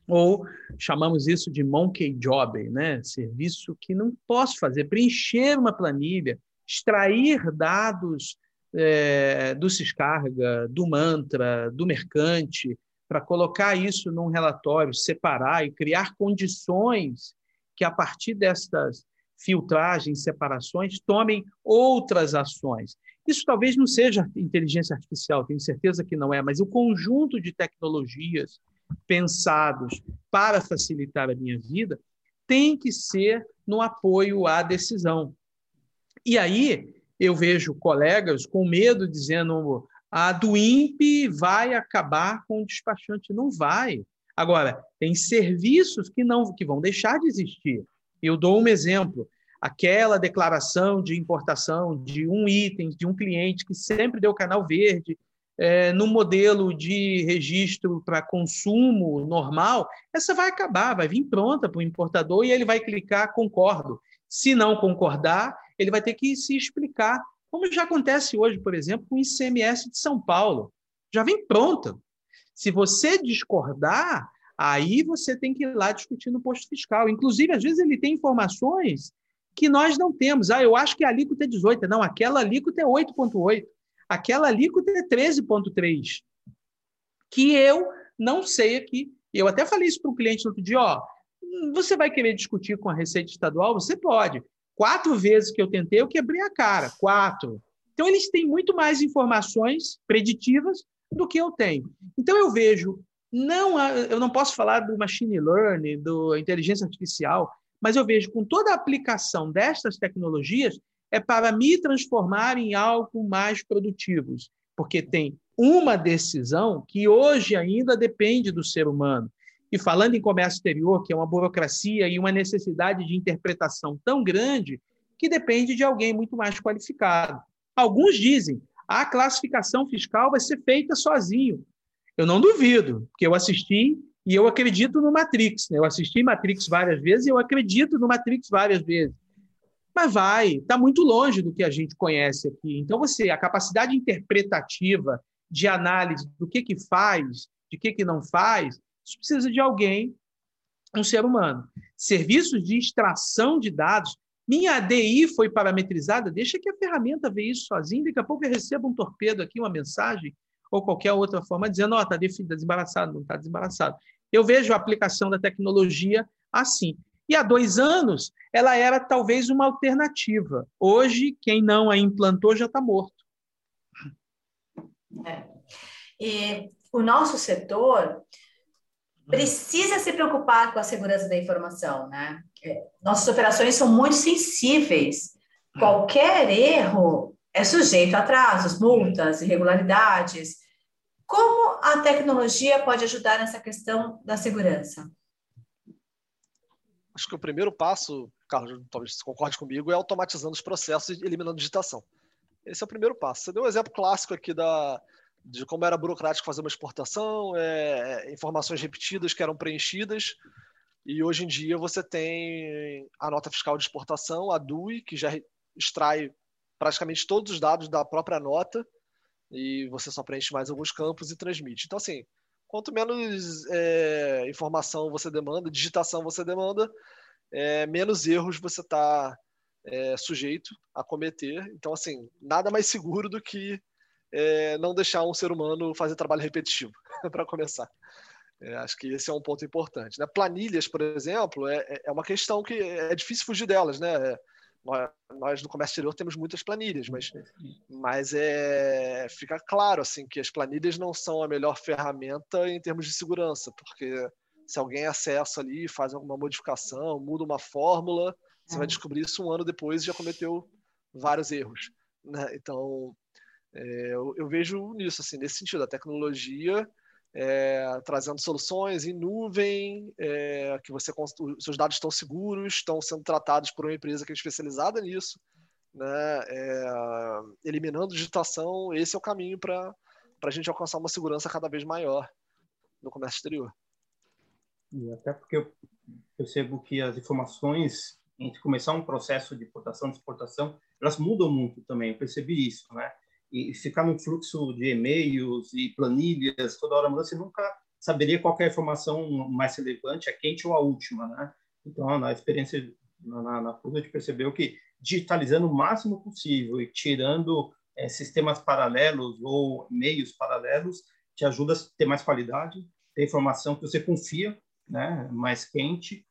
Speaker 3: Ou chamamos isso de monkey job, né? Serviço que não posso fazer, preencher uma planilha, extrair dados é, do Ciscarga, do Mantra, do Mercante, para colocar isso num relatório, separar e criar condições que, a partir destas filtragens, separações, tomem outras ações. Isso talvez não seja inteligência artificial, tenho certeza que não é, mas o conjunto de tecnologias pensados para facilitar a minha vida tem que ser no apoio à decisão. E aí eu vejo colegas com medo dizendo a do INPE vai acabar com o despachante. Não vai. Agora, tem serviços que não que vão deixar de existir. Eu dou um exemplo. Aquela declaração de importação de um item, de um cliente que sempre deu canal verde, é, no modelo de registro para consumo normal, essa vai acabar, vai vir pronta para o importador e ele vai clicar concordo. Se não concordar, ele vai ter que se explicar, como já acontece hoje, por exemplo, com o ICMS de São Paulo. Já vem pronta. Se você discordar, aí você tem que ir lá discutir no posto fiscal. Inclusive, às vezes, ele tem informações que nós não temos. Ah, eu acho que a alíquota é 18. Não, aquela alíquota é 8,8. Aquela alíquota é 13,3. Que eu não sei aqui. Eu até falei isso para um cliente no outro dia, ó, você vai querer discutir com a Receita Estadual? Você pode. Quatro vezes que eu tentei, eu quebrei a cara. Quatro. Então, eles têm muito mais informações preditivas do que eu tenho. Então, eu vejo, não, eu não posso falar do machine learning, do inteligência artificial, mas eu vejo com toda a aplicação destas tecnologias é para me transformar em algo mais produtivos, porque tem uma decisão que hoje ainda depende do ser humano. E falando em comércio exterior, que é uma burocracia e uma necessidade de interpretação tão grande, que depende de alguém muito mais qualificado. Alguns dizem a classificação fiscal vai ser feita sozinho. Eu não duvido, porque eu assisti e eu acredito no Matrix. Né? Eu assisti Matrix várias vezes e eu acredito no Matrix várias vezes. Mas vai, está muito longe do que a gente conhece aqui. Então, você, a capacidade interpretativa de análise do que, que faz, de que, que não faz, isso precisa de alguém, um ser humano. Serviços de extração de dados. Minha ADI foi parametrizada, deixa que a ferramenta vê isso sozinho, daqui a pouco eu recebo um torpedo aqui, uma mensagem, ou qualquer outra forma, dizendo, ó, oh, está desembaraçado, não está desembaraçado. Eu vejo a aplicação da tecnologia assim. E há dois anos, ela era talvez uma alternativa. Hoje, quem não a implantou já está morto.
Speaker 2: É. E o nosso setor, precisa se preocupar com a segurança da informação, né? É, nossas operações são muito sensíveis. Qualquer erro é sujeito a atrasos, multas, irregularidades. Como a tecnologia pode ajudar nessa questão da segurança?
Speaker 4: Acho que o primeiro passo, Carlos, talvez você concorde comigo, é automatizando os processos e eliminando digitação. Esse é o primeiro passo. Você deu um exemplo clássico aqui da, de como era burocrático fazer uma exportação, é, informações repetidas que eram preenchidas. E hoje em dia você tem a nota fiscal de exportação, a DUI, que já extrai praticamente todos os dados da própria nota e você só preenche mais alguns campos e transmite. Então, assim, quanto menos é, informação você demanda, digitação você demanda, é, menos erros você está é, sujeito a cometer. Então, assim, nada mais seguro do que é, não deixar um ser humano fazer trabalho repetitivo, para começar. É, acho que esse é um ponto importante. Né? Planilhas, por exemplo, é, é, uma questão que é difícil fugir delas. Né? Nós, no comércio exterior temos muitas planilhas, mas, mas é, fica claro assim que as planilhas não são a melhor ferramenta em termos de segurança, porque se alguém acessa ali, faz alguma modificação, muda uma fórmula, você vai é. descobrir isso um ano depois e já cometeu vários erros. Né? Então, é, eu, eu, vejo nisso, assim, nesse sentido, a tecnologia é, trazendo soluções em nuvem, é, que você seus dados estão seguros, estão sendo tratados por uma empresa que é especializada nisso, né, é, eliminando digitação. Esse é o caminho para a gente alcançar uma segurança cada vez maior no comércio exterior.
Speaker 5: E até porque eu percebo que as informações entre começar um processo de importação e exportação, elas mudam muito também. Eu percebi isso, né? E ficar num fluxo de e-mails e planilhas toda hora você nunca saberia qual é a informação mais relevante, a quente ou a última, né? Então, na experiência na, na, na a gente percebeu que digitalizando o máximo possível e tirando é, sistemas paralelos ou meios paralelos te ajuda a ter mais qualidade, ter informação que você confia, né? Mais quente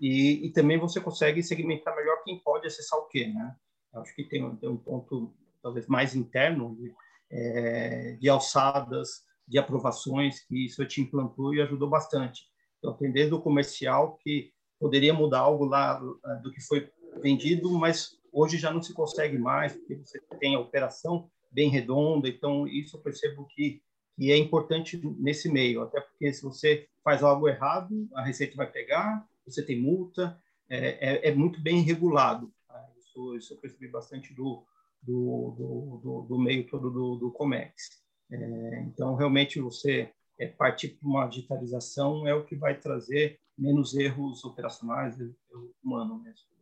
Speaker 5: e, e também você consegue segmentar melhor quem pode acessar o quê, né? Acho que tem, tem um ponto talvez mais interno, de, é, de alçadas, de aprovações, que isso te implantou e ajudou bastante. Então, tem desde o comercial, que poderia mudar algo lá é, do que foi vendido, mas hoje já não se consegue mais, porque você tem a operação bem redonda, então isso eu percebo que, que é importante nesse meio, até porque se você faz algo errado, a Receita vai pegar, você tem multa, é, é, é muito bem regulado. Tá? Isso, isso eu percebi bastante do, do, do, do, meio todo do, do Comex. É, então, realmente, você é, partir para uma digitalização é o que vai trazer menos erros operacionais, erro humano mesmo.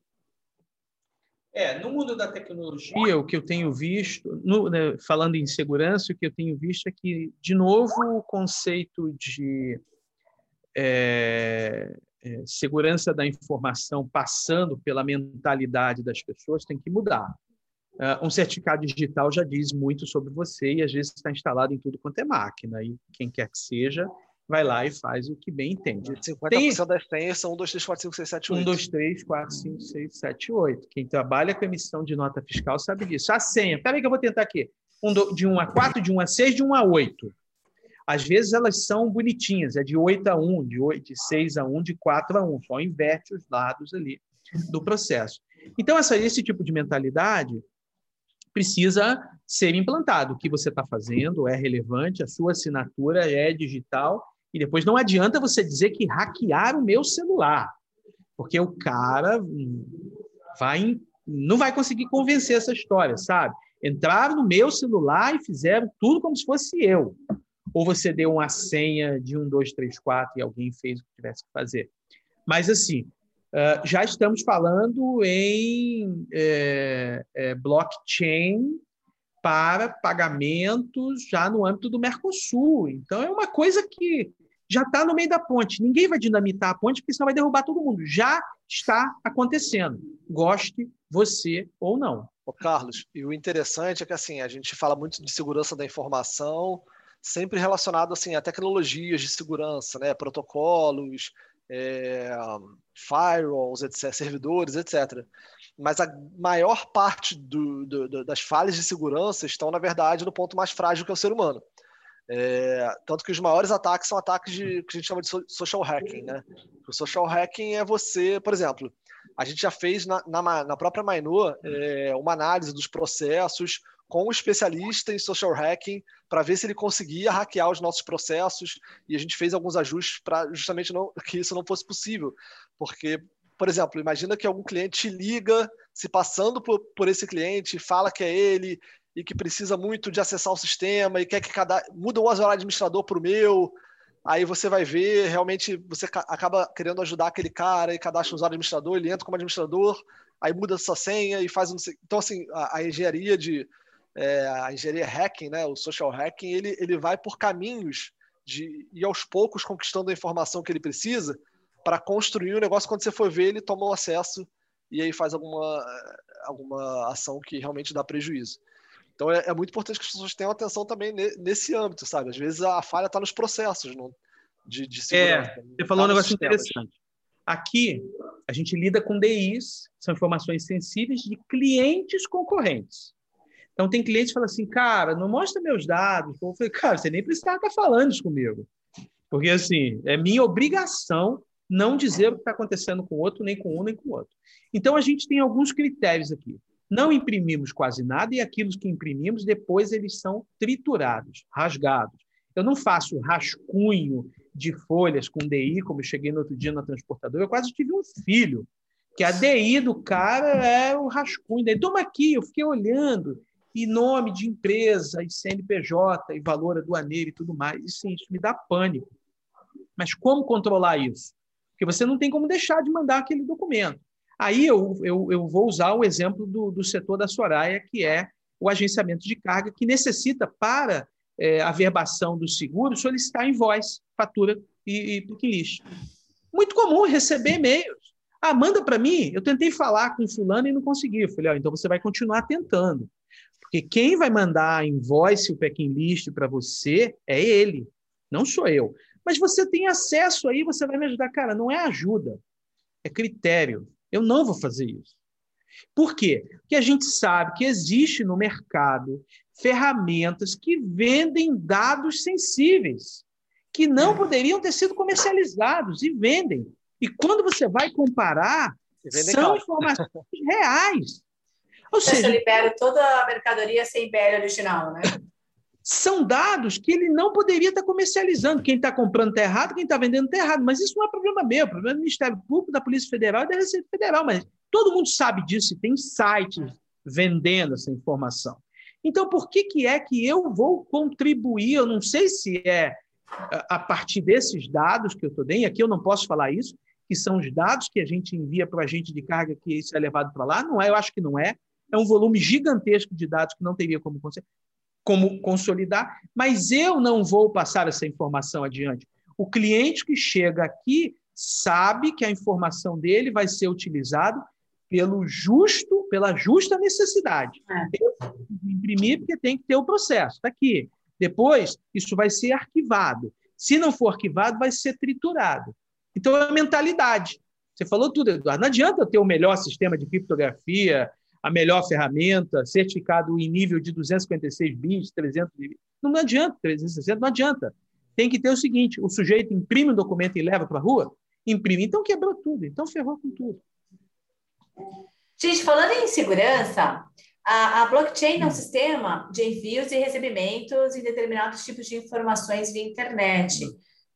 Speaker 3: É, no mundo da tecnologia, o que eu tenho visto, no, né, falando em segurança, o que eu tenho visto é que, de novo, o conceito de é, é, segurança da informação passando pela mentalidade das pessoas tem que mudar. Uh, um certificado digital já diz muito sobre você e às vezes está instalado em tudo quanto é máquina. E quem quer que seja, vai lá e faz o que bem entende.
Speaker 4: 50% Tem... das senhas são 1, 2, 3, 4, 5, 6, 7, 8.
Speaker 3: 1, 2, 3, 4, 5, 6, 7, 8. Quem trabalha com emissão de nota fiscal sabe disso. A senha, peraí que eu vou tentar aqui. Um do, de 1 a 4, de 1 a 6, de 1 a 8. Às vezes elas são bonitinhas, é de 8 a 1, de, 8, de 6 a 1, de 4 a 1. Só inverte os lados ali do processo. Então, essa, esse tipo de mentalidade precisa ser implantado. O que você está fazendo é relevante, a sua assinatura é digital, e depois não adianta você dizer que hackear o meu celular, porque o cara vai, não vai conseguir convencer essa história, sabe? Entraram no meu celular e fizeram tudo como se fosse eu. Ou você deu uma senha de um, dois, três, quatro e alguém fez o que tivesse que fazer. Mas, assim, Uh, já estamos falando em é, é, blockchain para pagamentos já no âmbito do Mercosul. Então, é uma coisa que já está no meio da ponte. Ninguém vai dinamitar a ponte, porque senão vai derrubar todo mundo. Já está acontecendo, goste você ou não.
Speaker 4: Ô, Carlos, e o interessante é que assim a gente fala muito de segurança da informação, sempre relacionado assim a tecnologias de segurança, né, protocolos, é, firewalls, etc., servidores, etc. Mas a maior parte do, do, das falhas de segurança estão, na verdade, no ponto mais frágil que é o ser humano. É, tanto que os maiores ataques são ataques de, que a gente chama de social hacking. Né? O social hacking é você, por exemplo, a gente já fez na, na, na própria Mainô é, uma análise dos processos com um especialista em social hacking para ver se ele conseguia hackear os nossos processos e a gente fez alguns ajustes para justamente não, que isso não fosse possível. Porque, por exemplo, imagina que algum cliente te liga se passando por, por esse cliente, fala que é ele e que precisa muito de acessar o sistema e quer que cada muda o usuário administrador para o meu. Aí você vai ver, realmente você acaba querendo ajudar aquele cara e cadastra o usuário administrador, ele entra como administrador, aí muda sua senha e faz um. Então, assim, a, a engenharia de é, a engenharia hacking, né, o social hacking, ele, ele vai por caminhos de ir aos poucos conquistando a informação que ele precisa para construir o um negócio. Quando você for ver, ele toma o acesso e aí faz alguma, alguma ação que realmente dá prejuízo. Então é, é muito importante que as pessoas tenham atenção também nesse âmbito, sabe? Às vezes a falha está nos processos, não, de, de segurança.
Speaker 3: É, você falou um negócio sistemas. interessante. Aqui, a gente lida com DIs, são informações sensíveis de clientes concorrentes. Então, tem clientes que falam assim, cara, não mostra meus dados. Eu falei, cara, você nem precisava estar falando isso comigo. Porque, assim, é minha obrigação não dizer o que está acontecendo com o outro, nem com um, nem com o outro. Então, a gente tem alguns critérios aqui. Não imprimimos quase nada e aqueles que imprimimos, depois eles são triturados, rasgados. Eu não faço rascunho de folhas com DI, como eu cheguei no outro dia na transportadora. Eu quase tive um filho, que a DI do cara é o rascunho. Daí, toma aqui, eu fiquei olhando, e nome de empresa, e CNPJ, e valor aduaneiro e tudo mais. Sim, isso me dá pânico. Mas como controlar isso? Porque você não tem como deixar de mandar aquele documento. Aí eu, eu, eu vou usar o exemplo do, do setor da Soraya, que é o agenciamento de carga, que necessita, para é, a verbação do seguro, solicitar invoice, fatura e, e list. Muito comum receber e-mails. Ah, manda para mim. Eu tentei falar com fulano e não consegui. Eu falei, oh, então você vai continuar tentando. Porque quem vai mandar invoice, o packing list para você é ele, não sou eu. Mas você tem acesso aí, você vai me ajudar. Cara, não é ajuda, é critério. Eu não vou fazer isso. Por quê? Porque a gente sabe que existe no mercado ferramentas que vendem dados sensíveis, que não poderiam ter sido comercializados e vendem. E quando você vai comparar, são informações reais.
Speaker 2: Ou seja, você libera toda a mercadoria sem BL original, né?
Speaker 3: são dados que ele não poderia estar comercializando. Quem está comprando está errado, quem está vendendo está errado. Mas isso não é problema meu, é problema do Ministério Público, da Polícia Federal e da Receita Federal. Mas todo mundo sabe disso e tem sites vendendo essa informação. Então, por que, que é que eu vou contribuir? Eu não sei se é a partir desses dados que eu estou dando, e aqui eu não posso falar isso, que são os dados que a gente envia para o agente de carga, que isso é levado para lá. Não é, eu acho que não é. É um volume gigantesco de dados que não teria como como consolidar, mas eu não vou passar essa informação adiante. O cliente que chega aqui sabe que a informação dele vai ser utilizada pelo justo, pela justa necessidade. É. Eu imprimir porque tem que ter o processo. Está aqui. Depois, isso vai ser arquivado. Se não for arquivado, vai ser triturado. Então, é a mentalidade. Você falou tudo, Eduardo. Não adianta ter o melhor sistema de criptografia, a melhor ferramenta, certificado em nível de 256 bits, 300 bits. Não adianta, 360, não adianta. Tem que ter o seguinte: o sujeito imprime um documento e leva para a rua? Imprime. Então quebrou tudo, então ferrou com tudo.
Speaker 2: Gente, falando em segurança, a, a blockchain é um sistema de envios e recebimentos em determinados tipos de informações via internet.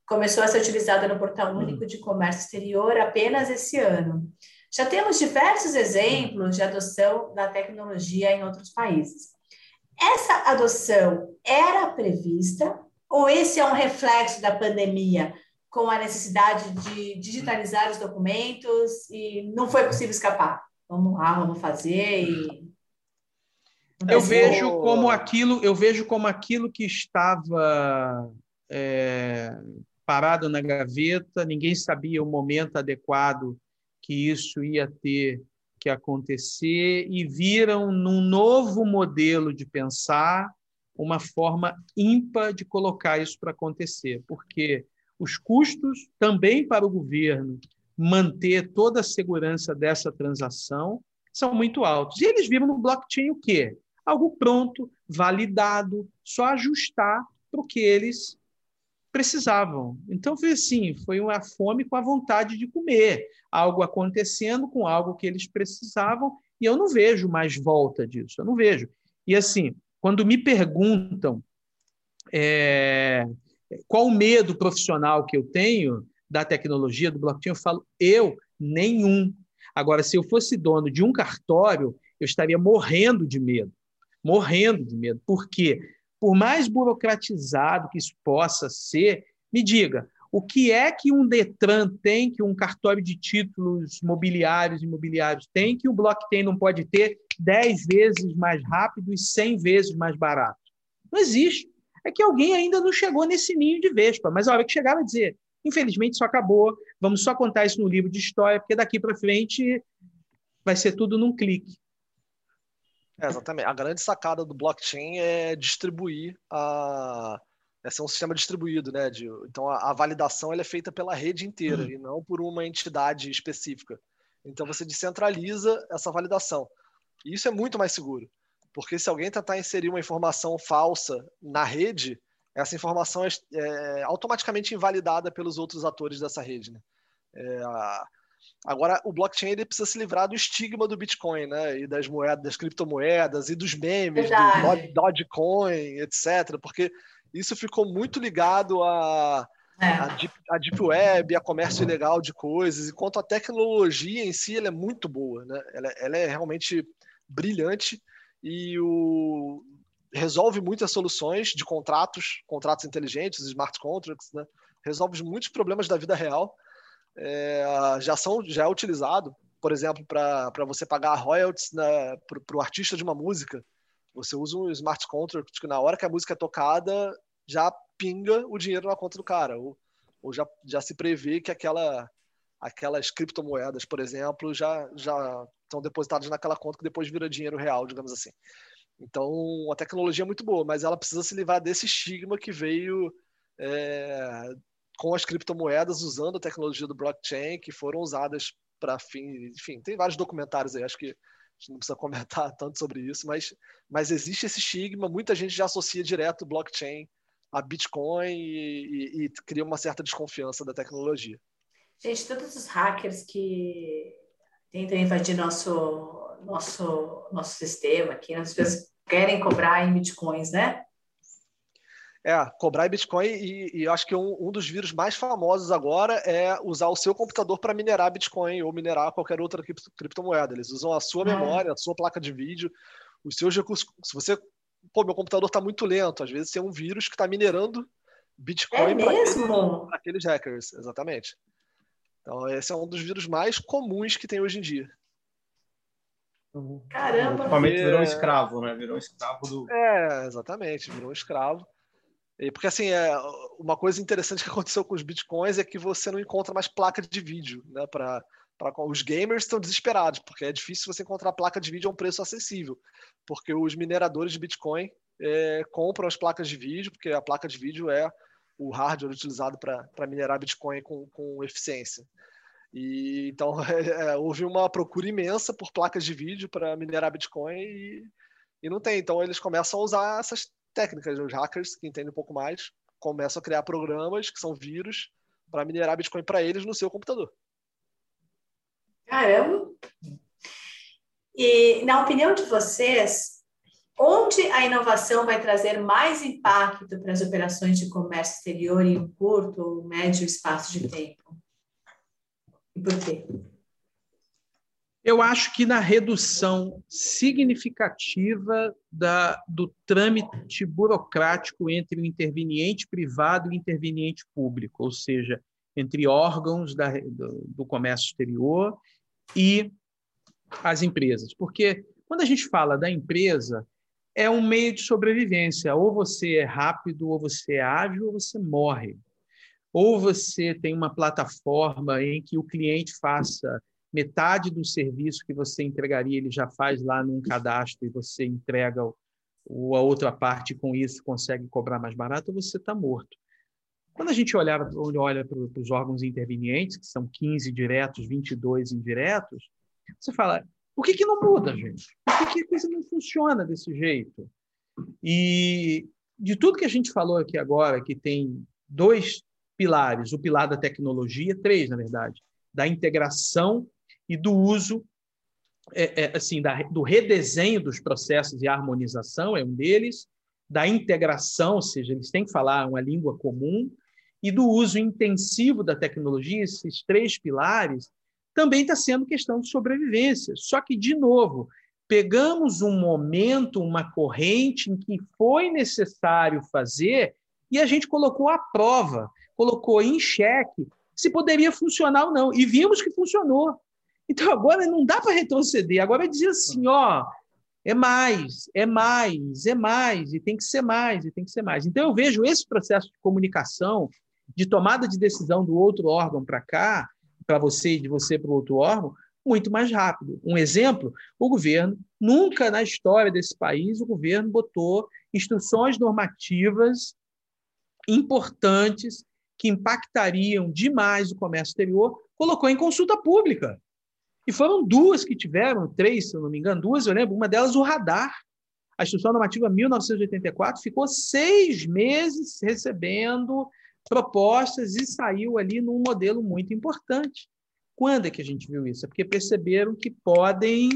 Speaker 2: Começou a ser utilizada no Portal Único de Comércio Exterior apenas esse ano. Já temos diversos exemplos de adoção da tecnologia em outros países. Essa adoção era prevista ou esse é um reflexo da pandemia com a necessidade de digitalizar os documentos e não foi possível escapar? Vamos lá, vamos fazer e
Speaker 3: eu vejo como aquilo, eu vejo como aquilo que estava é, parado na gaveta, ninguém sabia o momento adequado que isso ia ter que acontecer e viram num novo modelo de pensar uma forma ímpar de colocar isso para acontecer, porque os custos também para o governo manter toda a segurança dessa transação são muito altos. E eles viram no blockchain o quê? Algo pronto, validado, só ajustar para o que eles precisavam. Então foi assim, foi uma fome com a vontade de comer, algo acontecendo com algo que eles precisavam, e eu não vejo mais volta disso, eu não vejo. E assim, quando me perguntam é, qual o medo profissional que eu tenho da tecnologia, do blockchain, eu falo, eu, nenhum. Agora, se eu fosse dono de um cartório, eu estaria morrendo de medo, morrendo de medo. Por quê? Por mais burocratizado que isso possa ser, me diga, o que é que um Detran tem, que um cartório de títulos mobiliários e imobiliários tem, que o blockchain não pode ter 10 vezes mais rápido e 100 vezes mais barato? Não existe. É que alguém ainda não chegou nesse ninho de vespa, mas a hora que chegar vai dizer, infelizmente isso acabou, vamos só contar isso no livro de história, porque daqui para frente vai ser tudo num clique.
Speaker 4: É, exatamente. A grande sacada do blockchain é distribuir a, é ser um sistema distribuído, né? De, então a, a validação é feita pela rede inteira uhum. e não por uma entidade específica. Então você descentraliza essa validação. E isso é muito mais seguro, porque se alguém tentar inserir uma informação falsa na rede, essa informação é, é automaticamente invalidada pelos outros atores dessa rede. Né? É, agora, o blockchain ele precisa se livrar do estigma do Bitcoin, né? E das moedas, das criptomoedas e dos memes, Verdade. do Dogecoin, etc. Porque isso ficou muito ligado a, é. a, deep, a, deep, Web, a comércio ilegal de coisas, enquanto a tecnologia em si ela é muito boa, né? ela, ela é realmente brilhante e o, resolve muitas soluções de contratos, contratos inteligentes, smart contracts, né? resolve muitos problemas da vida real, é, já são já é utilizado, por exemplo, para você pagar royalties para o artista de uma música. Você usa um smart contract que na hora que a música é tocada, já pinga o dinheiro na conta do cara, ou, ou já, já se prevê que aquela, aquelas criptomoedas, por exemplo, já, já estão depositadas naquela conta que depois vira dinheiro real, digamos assim. Então, a tecnologia é muito boa, mas ela precisa se livrar desse estigma que veio é, com as criptomoedas usando a tecnologia do blockchain, que foram usadas para fim. Enfim, tem vários documentários aí, acho que a gente não precisa comentar tanto sobre isso, mas, mas existe esse estigma, muita gente já associa direto blockchain a Bitcoin e, e, e cria uma certa desconfiança da tecnologia.
Speaker 2: Gente, todos os hackers que tentam invadir nosso, nosso, nosso sistema aqui, as pessoas querem cobrar em bitcoins, né?
Speaker 4: É, cobrar em Bitcoin e, e acho que um, um, dos vírus mais famosos agora é usar o seu computador para minerar Bitcoin ou minerar qualquer outra criptomoeda. Eles usam a sua ah. memória, a sua placa de vídeo, os seus recursos. Se você pô, meu computador está muito lento. Às vezes tem um vírus que está minerando Bitcoin
Speaker 2: é para aqueles,
Speaker 4: aqueles, hackers, exatamente. Então, esse é um dos vírus mais comuns que tem hoje em dia.
Speaker 2: Caramba!
Speaker 5: O equipamento virou um escravo, né? Virou um escravo do.
Speaker 4: É, exatamente, virou um escravo. E porque assim, é, uma coisa interessante que aconteceu com os bitcoins é que você não encontra mais placa de vídeo, né? Para os gamers estão desesperados, porque é difícil você encontrar placa de vídeo a um preço acessível, porque os mineradores de Bitcoin é, compram as placas de vídeo, porque a placa de vídeo é o hardware utilizado para minerar Bitcoin com, com eficiência. E então é, houve uma procura imensa por placas de vídeo para minerar Bitcoin e, e não tem. Então eles começam a usar essas técnicas. Os hackers que entendem um pouco mais começam a criar programas que são vírus para minerar Bitcoin para eles no seu computador.
Speaker 2: Caramba! E, na opinião de vocês, onde a inovação vai trazer mais impacto para as operações de comércio exterior em um curto ou médio espaço de tempo? E por quê?
Speaker 3: Eu acho que na redução significativa da, do trâmite burocrático entre o interveniente privado e o interveniente público, ou seja, entre órgãos da, do, do comércio exterior e as empresas. Porque quando a gente fala da empresa, é um meio de sobrevivência. Ou você é rápido, ou você é ágil, ou você morre. Ou você tem uma plataforma em que o cliente faça metade do serviço que você entregaria, ele já faz lá num cadastro e você entrega a outra parte com isso consegue cobrar mais barato, você está morto. Quando a gente olha, olha para os órgãos intervenientes, que são 15 diretos, 22 indiretos, você fala, por que, que não muda, gente? Por que, que a coisa não funciona desse jeito? E de tudo que a gente falou aqui agora, que tem dois pilares, o pilar da tecnologia, três, na verdade, da integração e do uso, é, é, assim, da, do redesenho dos processos e harmonização é um deles, da integração, ou seja, eles têm que falar uma língua comum, e do uso intensivo da tecnologia, esses três pilares, também está sendo questão de sobrevivência. Só que, de novo, pegamos um momento, uma corrente em que foi necessário fazer e a gente colocou à prova, colocou em xeque se poderia funcionar ou não. E vimos que funcionou. Então agora não dá para retroceder. Agora é dizer assim, ó, é mais, é mais, é mais, e tem que ser mais, e tem que ser mais. Então eu vejo esse processo de comunicação de tomada de decisão do outro órgão para cá, para você e de você para o outro órgão, muito mais rápido. Um exemplo, o governo, nunca na história desse país, o governo botou instruções normativas importantes que impactariam demais o comércio exterior, colocou em consulta pública. E foram duas que tiveram, três, se eu não me engano, duas, eu lembro, uma delas o radar. A Instrução Normativa 1984 ficou seis meses recebendo propostas e saiu ali num modelo muito importante. Quando é que a gente viu isso? É porque perceberam que podem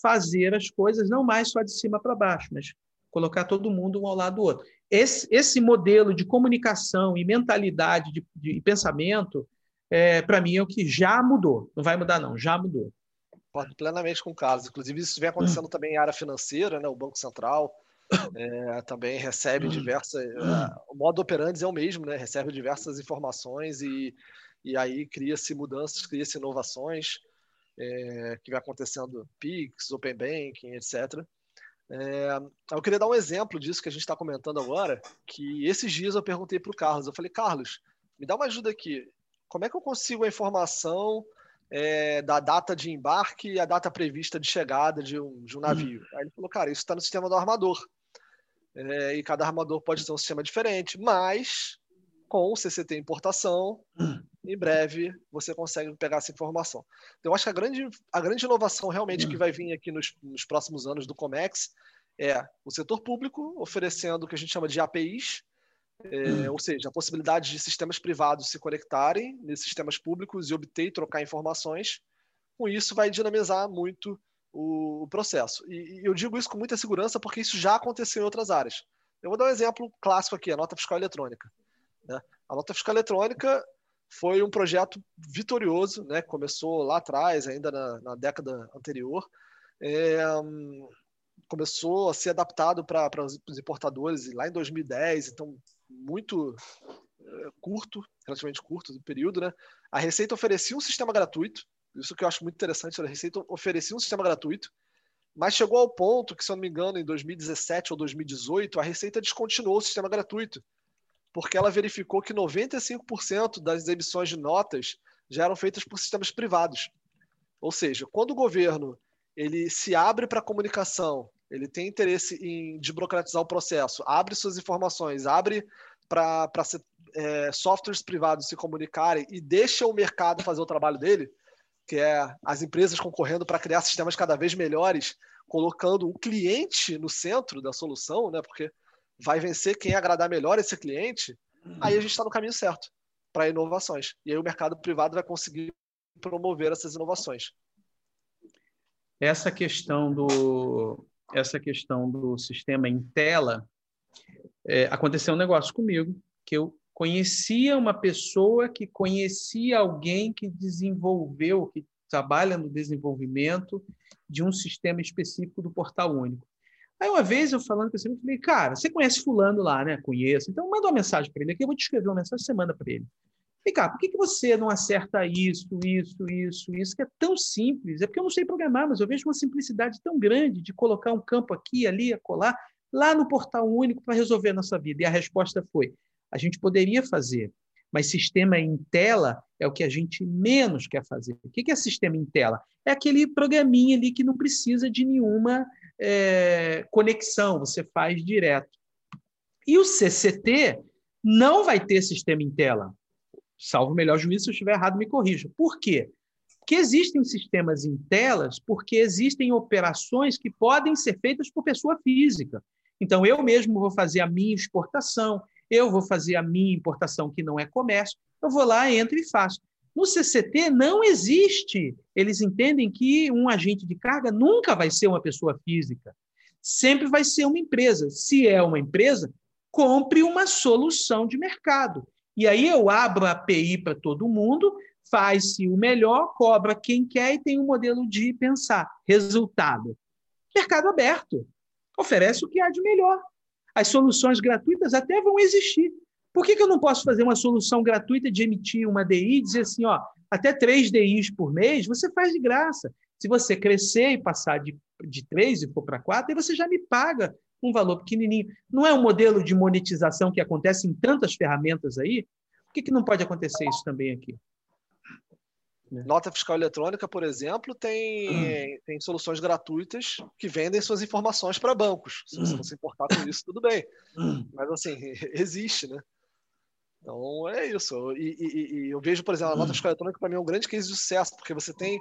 Speaker 3: fazer as coisas não mais só de cima para baixo, mas colocar todo mundo um ao lado do outro. Esse, esse modelo de comunicação e mentalidade de, de pensamento, é, para mim, é o que já mudou. Não vai mudar, não, já mudou.
Speaker 4: Concordo plenamente com o Carlos. Inclusive, isso vem acontecendo também em área financeira, né? o Banco Central é, também recebe diversas. O modo operandi é o mesmo, né? recebe diversas informações e, e aí cria-se mudanças, cria-se inovações, é, que vai acontecendo PIX, Open Banking, etc. É, eu queria dar um exemplo disso que a gente está comentando agora, que esses dias eu perguntei para o Carlos, eu falei, Carlos, me dá uma ajuda aqui, como é que eu consigo a informação é, da data de embarque e a data prevista de chegada de um, de um navio? Aí ele falou, cara, isso está no sistema do armador, é, e cada armador pode ter um sistema diferente, mas com o CCT importação, em breve você consegue pegar essa informação. Então, eu acho que a grande, a grande inovação realmente que vai vir aqui nos, nos próximos anos do Comex é o setor público oferecendo o que a gente chama de APIs, é, ou seja, a possibilidade de sistemas privados se conectarem nesses sistemas públicos e obter e trocar informações. Com isso, vai dinamizar muito o, processo. E, eu digo isso com muita segurança porque isso já aconteceu em outras áreas. Eu vou dar um exemplo clássico aqui, a nota fiscal eletrônica. Né? A nota fiscal eletrônica foi um projeto vitorioso, né? começou lá atrás, ainda na, na década anterior. É, começou a ser adaptado para os importadores lá em 2010, então muito é, curto, relativamente curto do período, né? A Receita oferecia um sistema gratuito, isso que eu acho muito interessante, a Receita oferecia um sistema gratuito, mas chegou ao ponto que, se eu não me engano, em 2017 ou 2018, a Receita descontinuou o sistema gratuito porque ela verificou que 95% das emissões de notas já eram feitas por sistemas privados. Ou seja, quando o governo ele se abre para a comunicação, ele tem interesse em desburocratizar o processo, abre suas informações, abre para é, softwares privados se comunicarem e deixa o mercado fazer o trabalho dele, que é as empresas concorrendo para criar sistemas cada vez melhores, colocando o cliente no centro da solução, né? Porque vai vencer quem agradar melhor esse cliente, aí a gente está no caminho certo para inovações. E aí o mercado privado vai conseguir promover essas inovações.
Speaker 3: Essa questão do essa questão do sistema em tela é, aconteceu um negócio comigo que eu conhecia uma pessoa que conhecia alguém que desenvolveu, que trabalha no desenvolvimento de um sistema específico do portal único. Aí uma vez eu falando com ele, falei, cara, você conhece fulano lá, né? Conheço. Então manda uma mensagem para ele aqui, eu vou te escrever uma mensagem, você manda para ele. Falei, cara, por que, que você não acerta isso, isso, isso, isso, que é tão simples? É porque eu não sei programar, mas eu vejo uma simplicidade tão grande de colocar um campo aqui, ali, acolá, lá no portal único para resolver a nossa vida. E a resposta foi, a gente poderia fazer, mas sistema em tela é o que a gente menos quer fazer. O que é sistema em tela? É aquele programinha ali que não precisa de nenhuma é, conexão, você faz direto. E o CCT não vai ter sistema em tela. Salvo o melhor juízo, se eu estiver errado, me corrija. Por quê? Porque existem sistemas em telas, porque existem operações que podem ser feitas por pessoa física. Então, eu mesmo vou fazer a minha exportação, eu vou fazer a minha importação, que não é comércio, eu vou lá, entro e faço. No CCT não existe. Eles entendem que um agente de carga nunca vai ser uma pessoa física. Sempre vai ser uma empresa. Se é uma empresa, compre uma solução de mercado. E aí eu abro a API para todo mundo, faz-se o melhor, cobra quem quer e tem um modelo de pensar. Resultado. Mercado aberto. Oferece o que há de melhor. As soluções gratuitas até vão existir, por que, que eu não posso fazer uma solução gratuita de emitir uma DI e dizer assim, ó, até três DIs por mês você faz de graça. Se você crescer e passar de, de três e for para quatro, aí você já me paga um valor pequenininho. Não é um modelo de monetização que acontece em tantas ferramentas aí? Por que, que não pode acontecer isso também aqui?
Speaker 4: Né? Nota fiscal eletrônica, por exemplo, tem, hum. tem soluções gratuitas que vendem suas informações para bancos. Se você não se importar com isso, tudo bem. Hum. Mas, assim, existe, né? Então é isso. E, e, e eu vejo, por exemplo, a nota fiscal eletrônica para mim é um grande case de sucesso, porque você tem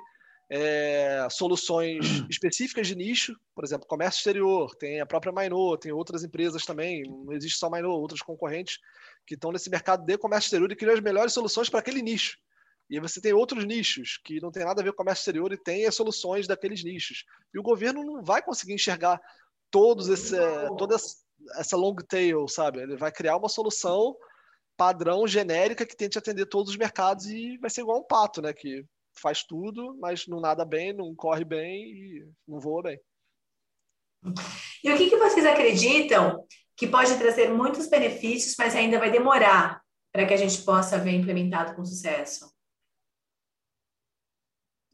Speaker 4: é, soluções específicas de nicho, por exemplo, comércio exterior, tem a própria Mainô, tem outras empresas também, não existe só Mainô, outros concorrentes que estão nesse mercado de comércio exterior e criam as melhores soluções para aquele nicho. E você tem outros nichos que não tem nada a ver com comércio exterior e tem as soluções daqueles nichos. E o governo não vai conseguir enxergar todos esse, toda essa long tail, sabe? Ele vai criar uma solução padrão genérica que tente atender todos os mercados e vai ser igual um pato, né? Que faz tudo, mas não nada bem, não corre bem e não voa bem.
Speaker 2: E o que, que vocês acreditam que pode trazer muitos benefícios, mas ainda vai demorar para que a gente possa ver implementado com sucesso?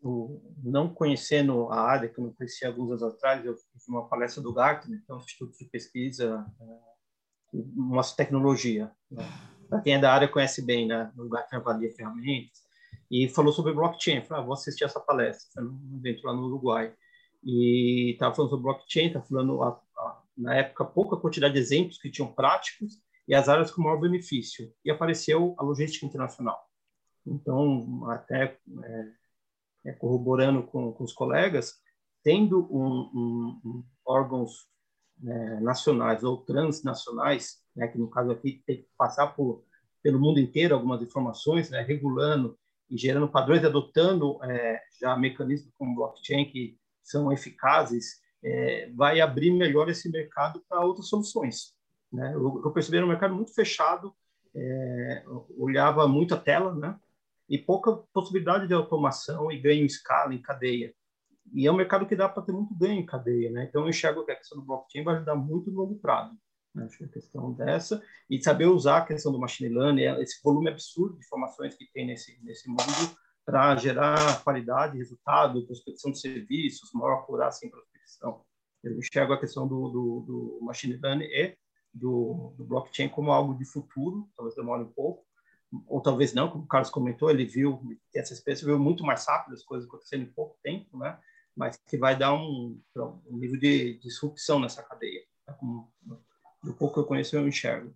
Speaker 5: O, não conhecendo a área, que eu não conhecia alguns anos atrás, eu fiz uma palestra do Gartner, que é um instituto de pesquisa, mostra é, tecnologia. Né? para quem é da área conhece bem, né? O que avalia ferramentas. E falou sobre blockchain. Falei, ah, vou assistir essa palestra. Foi num evento lá no Uruguai. E estava falando sobre blockchain, estava falando, a, a, na época, pouca quantidade de exemplos que tinham práticos e as áreas com maior benefício. E apareceu a logística internacional. Então, até é, é, corroborando com, com, os colegas, tendo um, um, um órgãos é, nacionais ou transnacionais, né, que no caso aqui tem que passar por, pelo mundo inteiro algumas informações, né, regulando gerando padrões, adotando é, já mecanismos como blockchain que são eficazes, é, vai abrir melhor esse mercado para outras soluções. Né? Eu, eu percebi um mercado muito fechado, é, olhava muito a tela, né? e pouca possibilidade de automação e ganho em escala, em cadeia. E é um mercado que dá para ter muito ganho em cadeia, né? Então eu enxergo que a questão do blockchain vai ajudar muito no longo prazo. Né? Acho que a questão dessa e saber usar a questão do machine learning, esse volume absurdo de informações que tem nesse nesse mundo para gerar qualidade, resultado, prospecção de serviços, maior acurácia em prospecção. Eu enxergo a questão do, do, do machine learning e do, do, blockchain como algo de futuro, talvez demore um pouco, ou talvez não, como o Carlos comentou, ele viu, essa espécie viu muito mais rápido as coisas acontecendo em pouco tempo, né? mas que vai dar um, um nível de disrupção nessa cadeia. Tá? Como, do pouco que eu conheço, eu enxergo.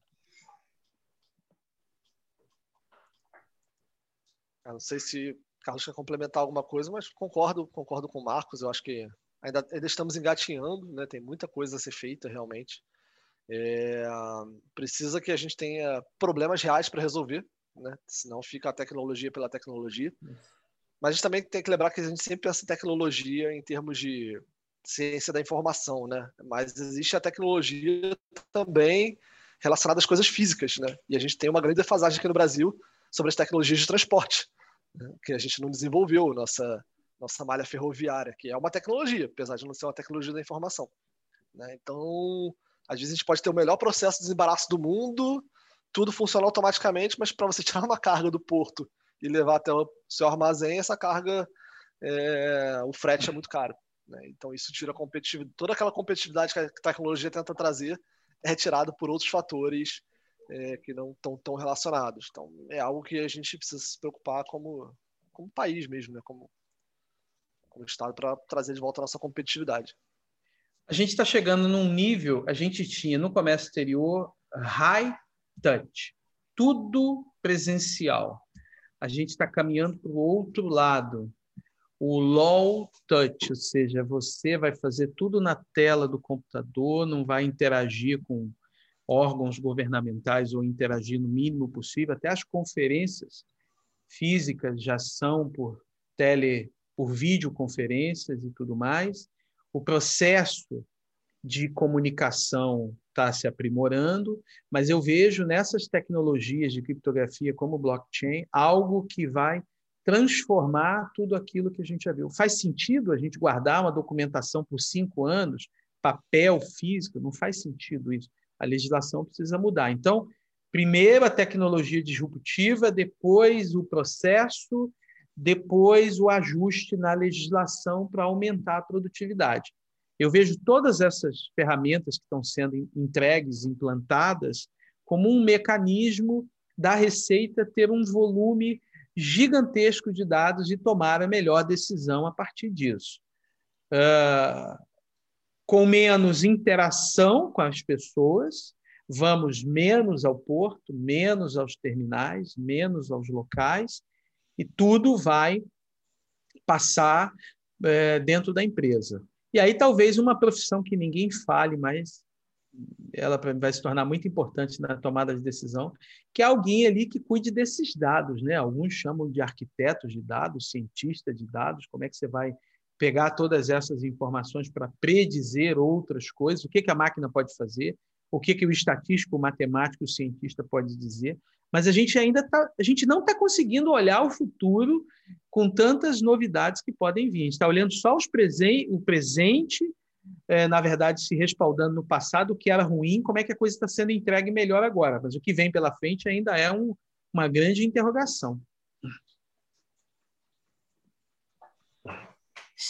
Speaker 4: Eu não sei se o Carlos quer complementar alguma coisa, mas concordo, concordo com o Marcos. Eu acho que ainda, ainda estamos engatinhando, né? tem muita coisa a ser feita realmente. É, precisa que a gente tenha problemas reais para resolver, né? senão fica a tecnologia pela tecnologia. Mas a gente também tem que lembrar que a gente sempre pensa em tecnologia em termos de ciência da informação, né? Mas existe a tecnologia também relacionada às coisas físicas, né? E a gente tem uma grande defasagem aqui no Brasil sobre as tecnologias de transporte, né? que a gente não desenvolveu nossa nossa malha ferroviária, que é uma tecnologia, apesar de não ser uma tecnologia da informação. Né? Então, às vezes a gente pode ter o melhor processo de desembaraço do mundo, tudo funciona automaticamente, mas para você tirar uma carga do porto e levar até o seu armazém, essa carga, é, o frete é muito caro. Né? Então isso tira competitividade, toda aquela competitividade que a tecnologia tenta trazer é retirada por outros fatores é, que não estão tão relacionados. Então é algo que a gente precisa se preocupar como, como país mesmo, né? como, como Estado, para trazer de volta a nossa competitividade.
Speaker 3: A gente está chegando num nível, a gente tinha no comércio exterior high touch, tudo presencial a gente está caminhando para o outro lado. O low touch, ou seja, você vai fazer tudo na tela do computador, não vai interagir com órgãos governamentais ou interagir no mínimo possível. Até as conferências físicas já são por tele, por videoconferências e tudo mais. O processo de comunicação está se aprimorando, mas eu vejo nessas tecnologias de criptografia como blockchain algo que vai transformar tudo aquilo que a gente já viu. Faz sentido a gente guardar uma documentação por cinco anos, papel físico? Não faz sentido isso. A legislação precisa mudar. Então, primeiro a tecnologia disruptiva, depois o processo, depois o ajuste na legislação para aumentar a produtividade. Eu vejo todas essas ferramentas que estão sendo entregues, implantadas, como um mecanismo da Receita ter um volume gigantesco de dados e tomar a melhor decisão a partir disso. Uh, com menos interação com as pessoas, vamos menos ao porto, menos aos terminais, menos aos locais, e tudo vai passar é, dentro da empresa. E aí, talvez uma profissão que ninguém fale, mas ela vai se tornar muito importante na tomada de decisão, que é alguém ali que cuide desses dados, né? Alguns chamam de arquitetos de dados, cientista de dados, como é que você vai pegar todas essas informações para predizer outras coisas, o que, que a máquina pode fazer, o que, que o estatístico, o matemático, o cientista pode dizer, mas a gente ainda tá, a gente não está conseguindo olhar o futuro com tantas novidades que podem vir. A gente está olhando só presen o presente, é, na verdade, se respaldando no passado, o que era ruim, como é que a coisa está sendo entregue melhor agora. Mas o que vem pela frente ainda é um, uma grande interrogação.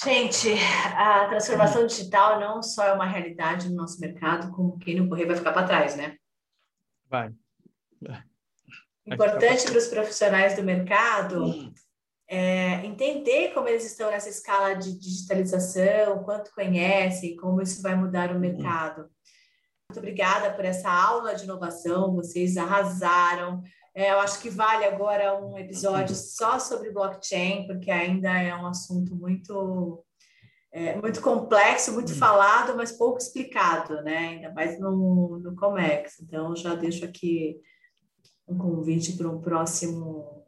Speaker 2: Gente, a transformação digital não só é uma realidade no nosso mercado, como quem não correr vai ficar para trás, né?
Speaker 3: Vai.
Speaker 2: Importante para os profissionais do mercado é, entender como eles estão nessa escala de digitalização, quanto conhecem, como isso vai mudar o mercado. Muito obrigada por essa aula de inovação, vocês arrasaram. É, eu acho que vale agora um episódio só sobre blockchain, porque ainda é um assunto muito é, muito complexo, muito hum. falado, mas pouco explicado, né? Ainda mais no, no Comex. Então, já deixo aqui um convite para um próximo,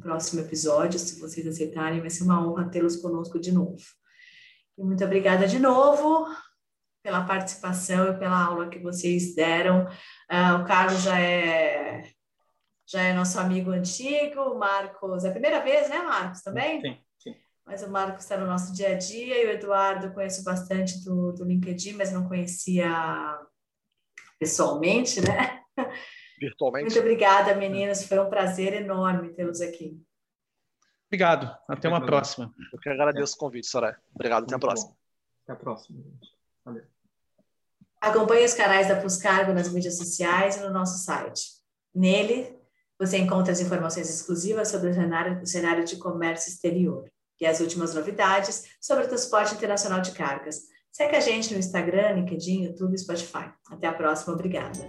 Speaker 2: próximo episódio, se vocês aceitarem, vai ser uma honra tê-los conosco de novo. E muito obrigada de novo pela participação e pela aula que vocês deram. Uh, o Carlos já é já é nosso amigo antigo, o Marcos, é a primeira vez, né, Marcos, também?
Speaker 5: Sim, sim.
Speaker 2: Mas o Marcos está no nosso dia a dia e o Eduardo conheço bastante do, do LinkedIn, mas não conhecia pessoalmente, né?
Speaker 4: Virtualmente.
Speaker 2: Muito obrigada, meninas, foi um prazer enorme tê-los aqui.
Speaker 3: Obrigado, até uma próxima.
Speaker 4: Eu que agradeço o convite, Soraya. Obrigado, até a próxima.
Speaker 5: Até a próxima. Valeu.
Speaker 2: Acompanhe os canais da Pluscargo nas mídias sociais e no nosso site. Nele, você encontra as informações exclusivas sobre o cenário, o cenário de comércio exterior e as últimas novidades sobre o transporte internacional de cargas. Segue a gente no Instagram, LinkedIn, YouTube e Spotify. Até a próxima, obrigada.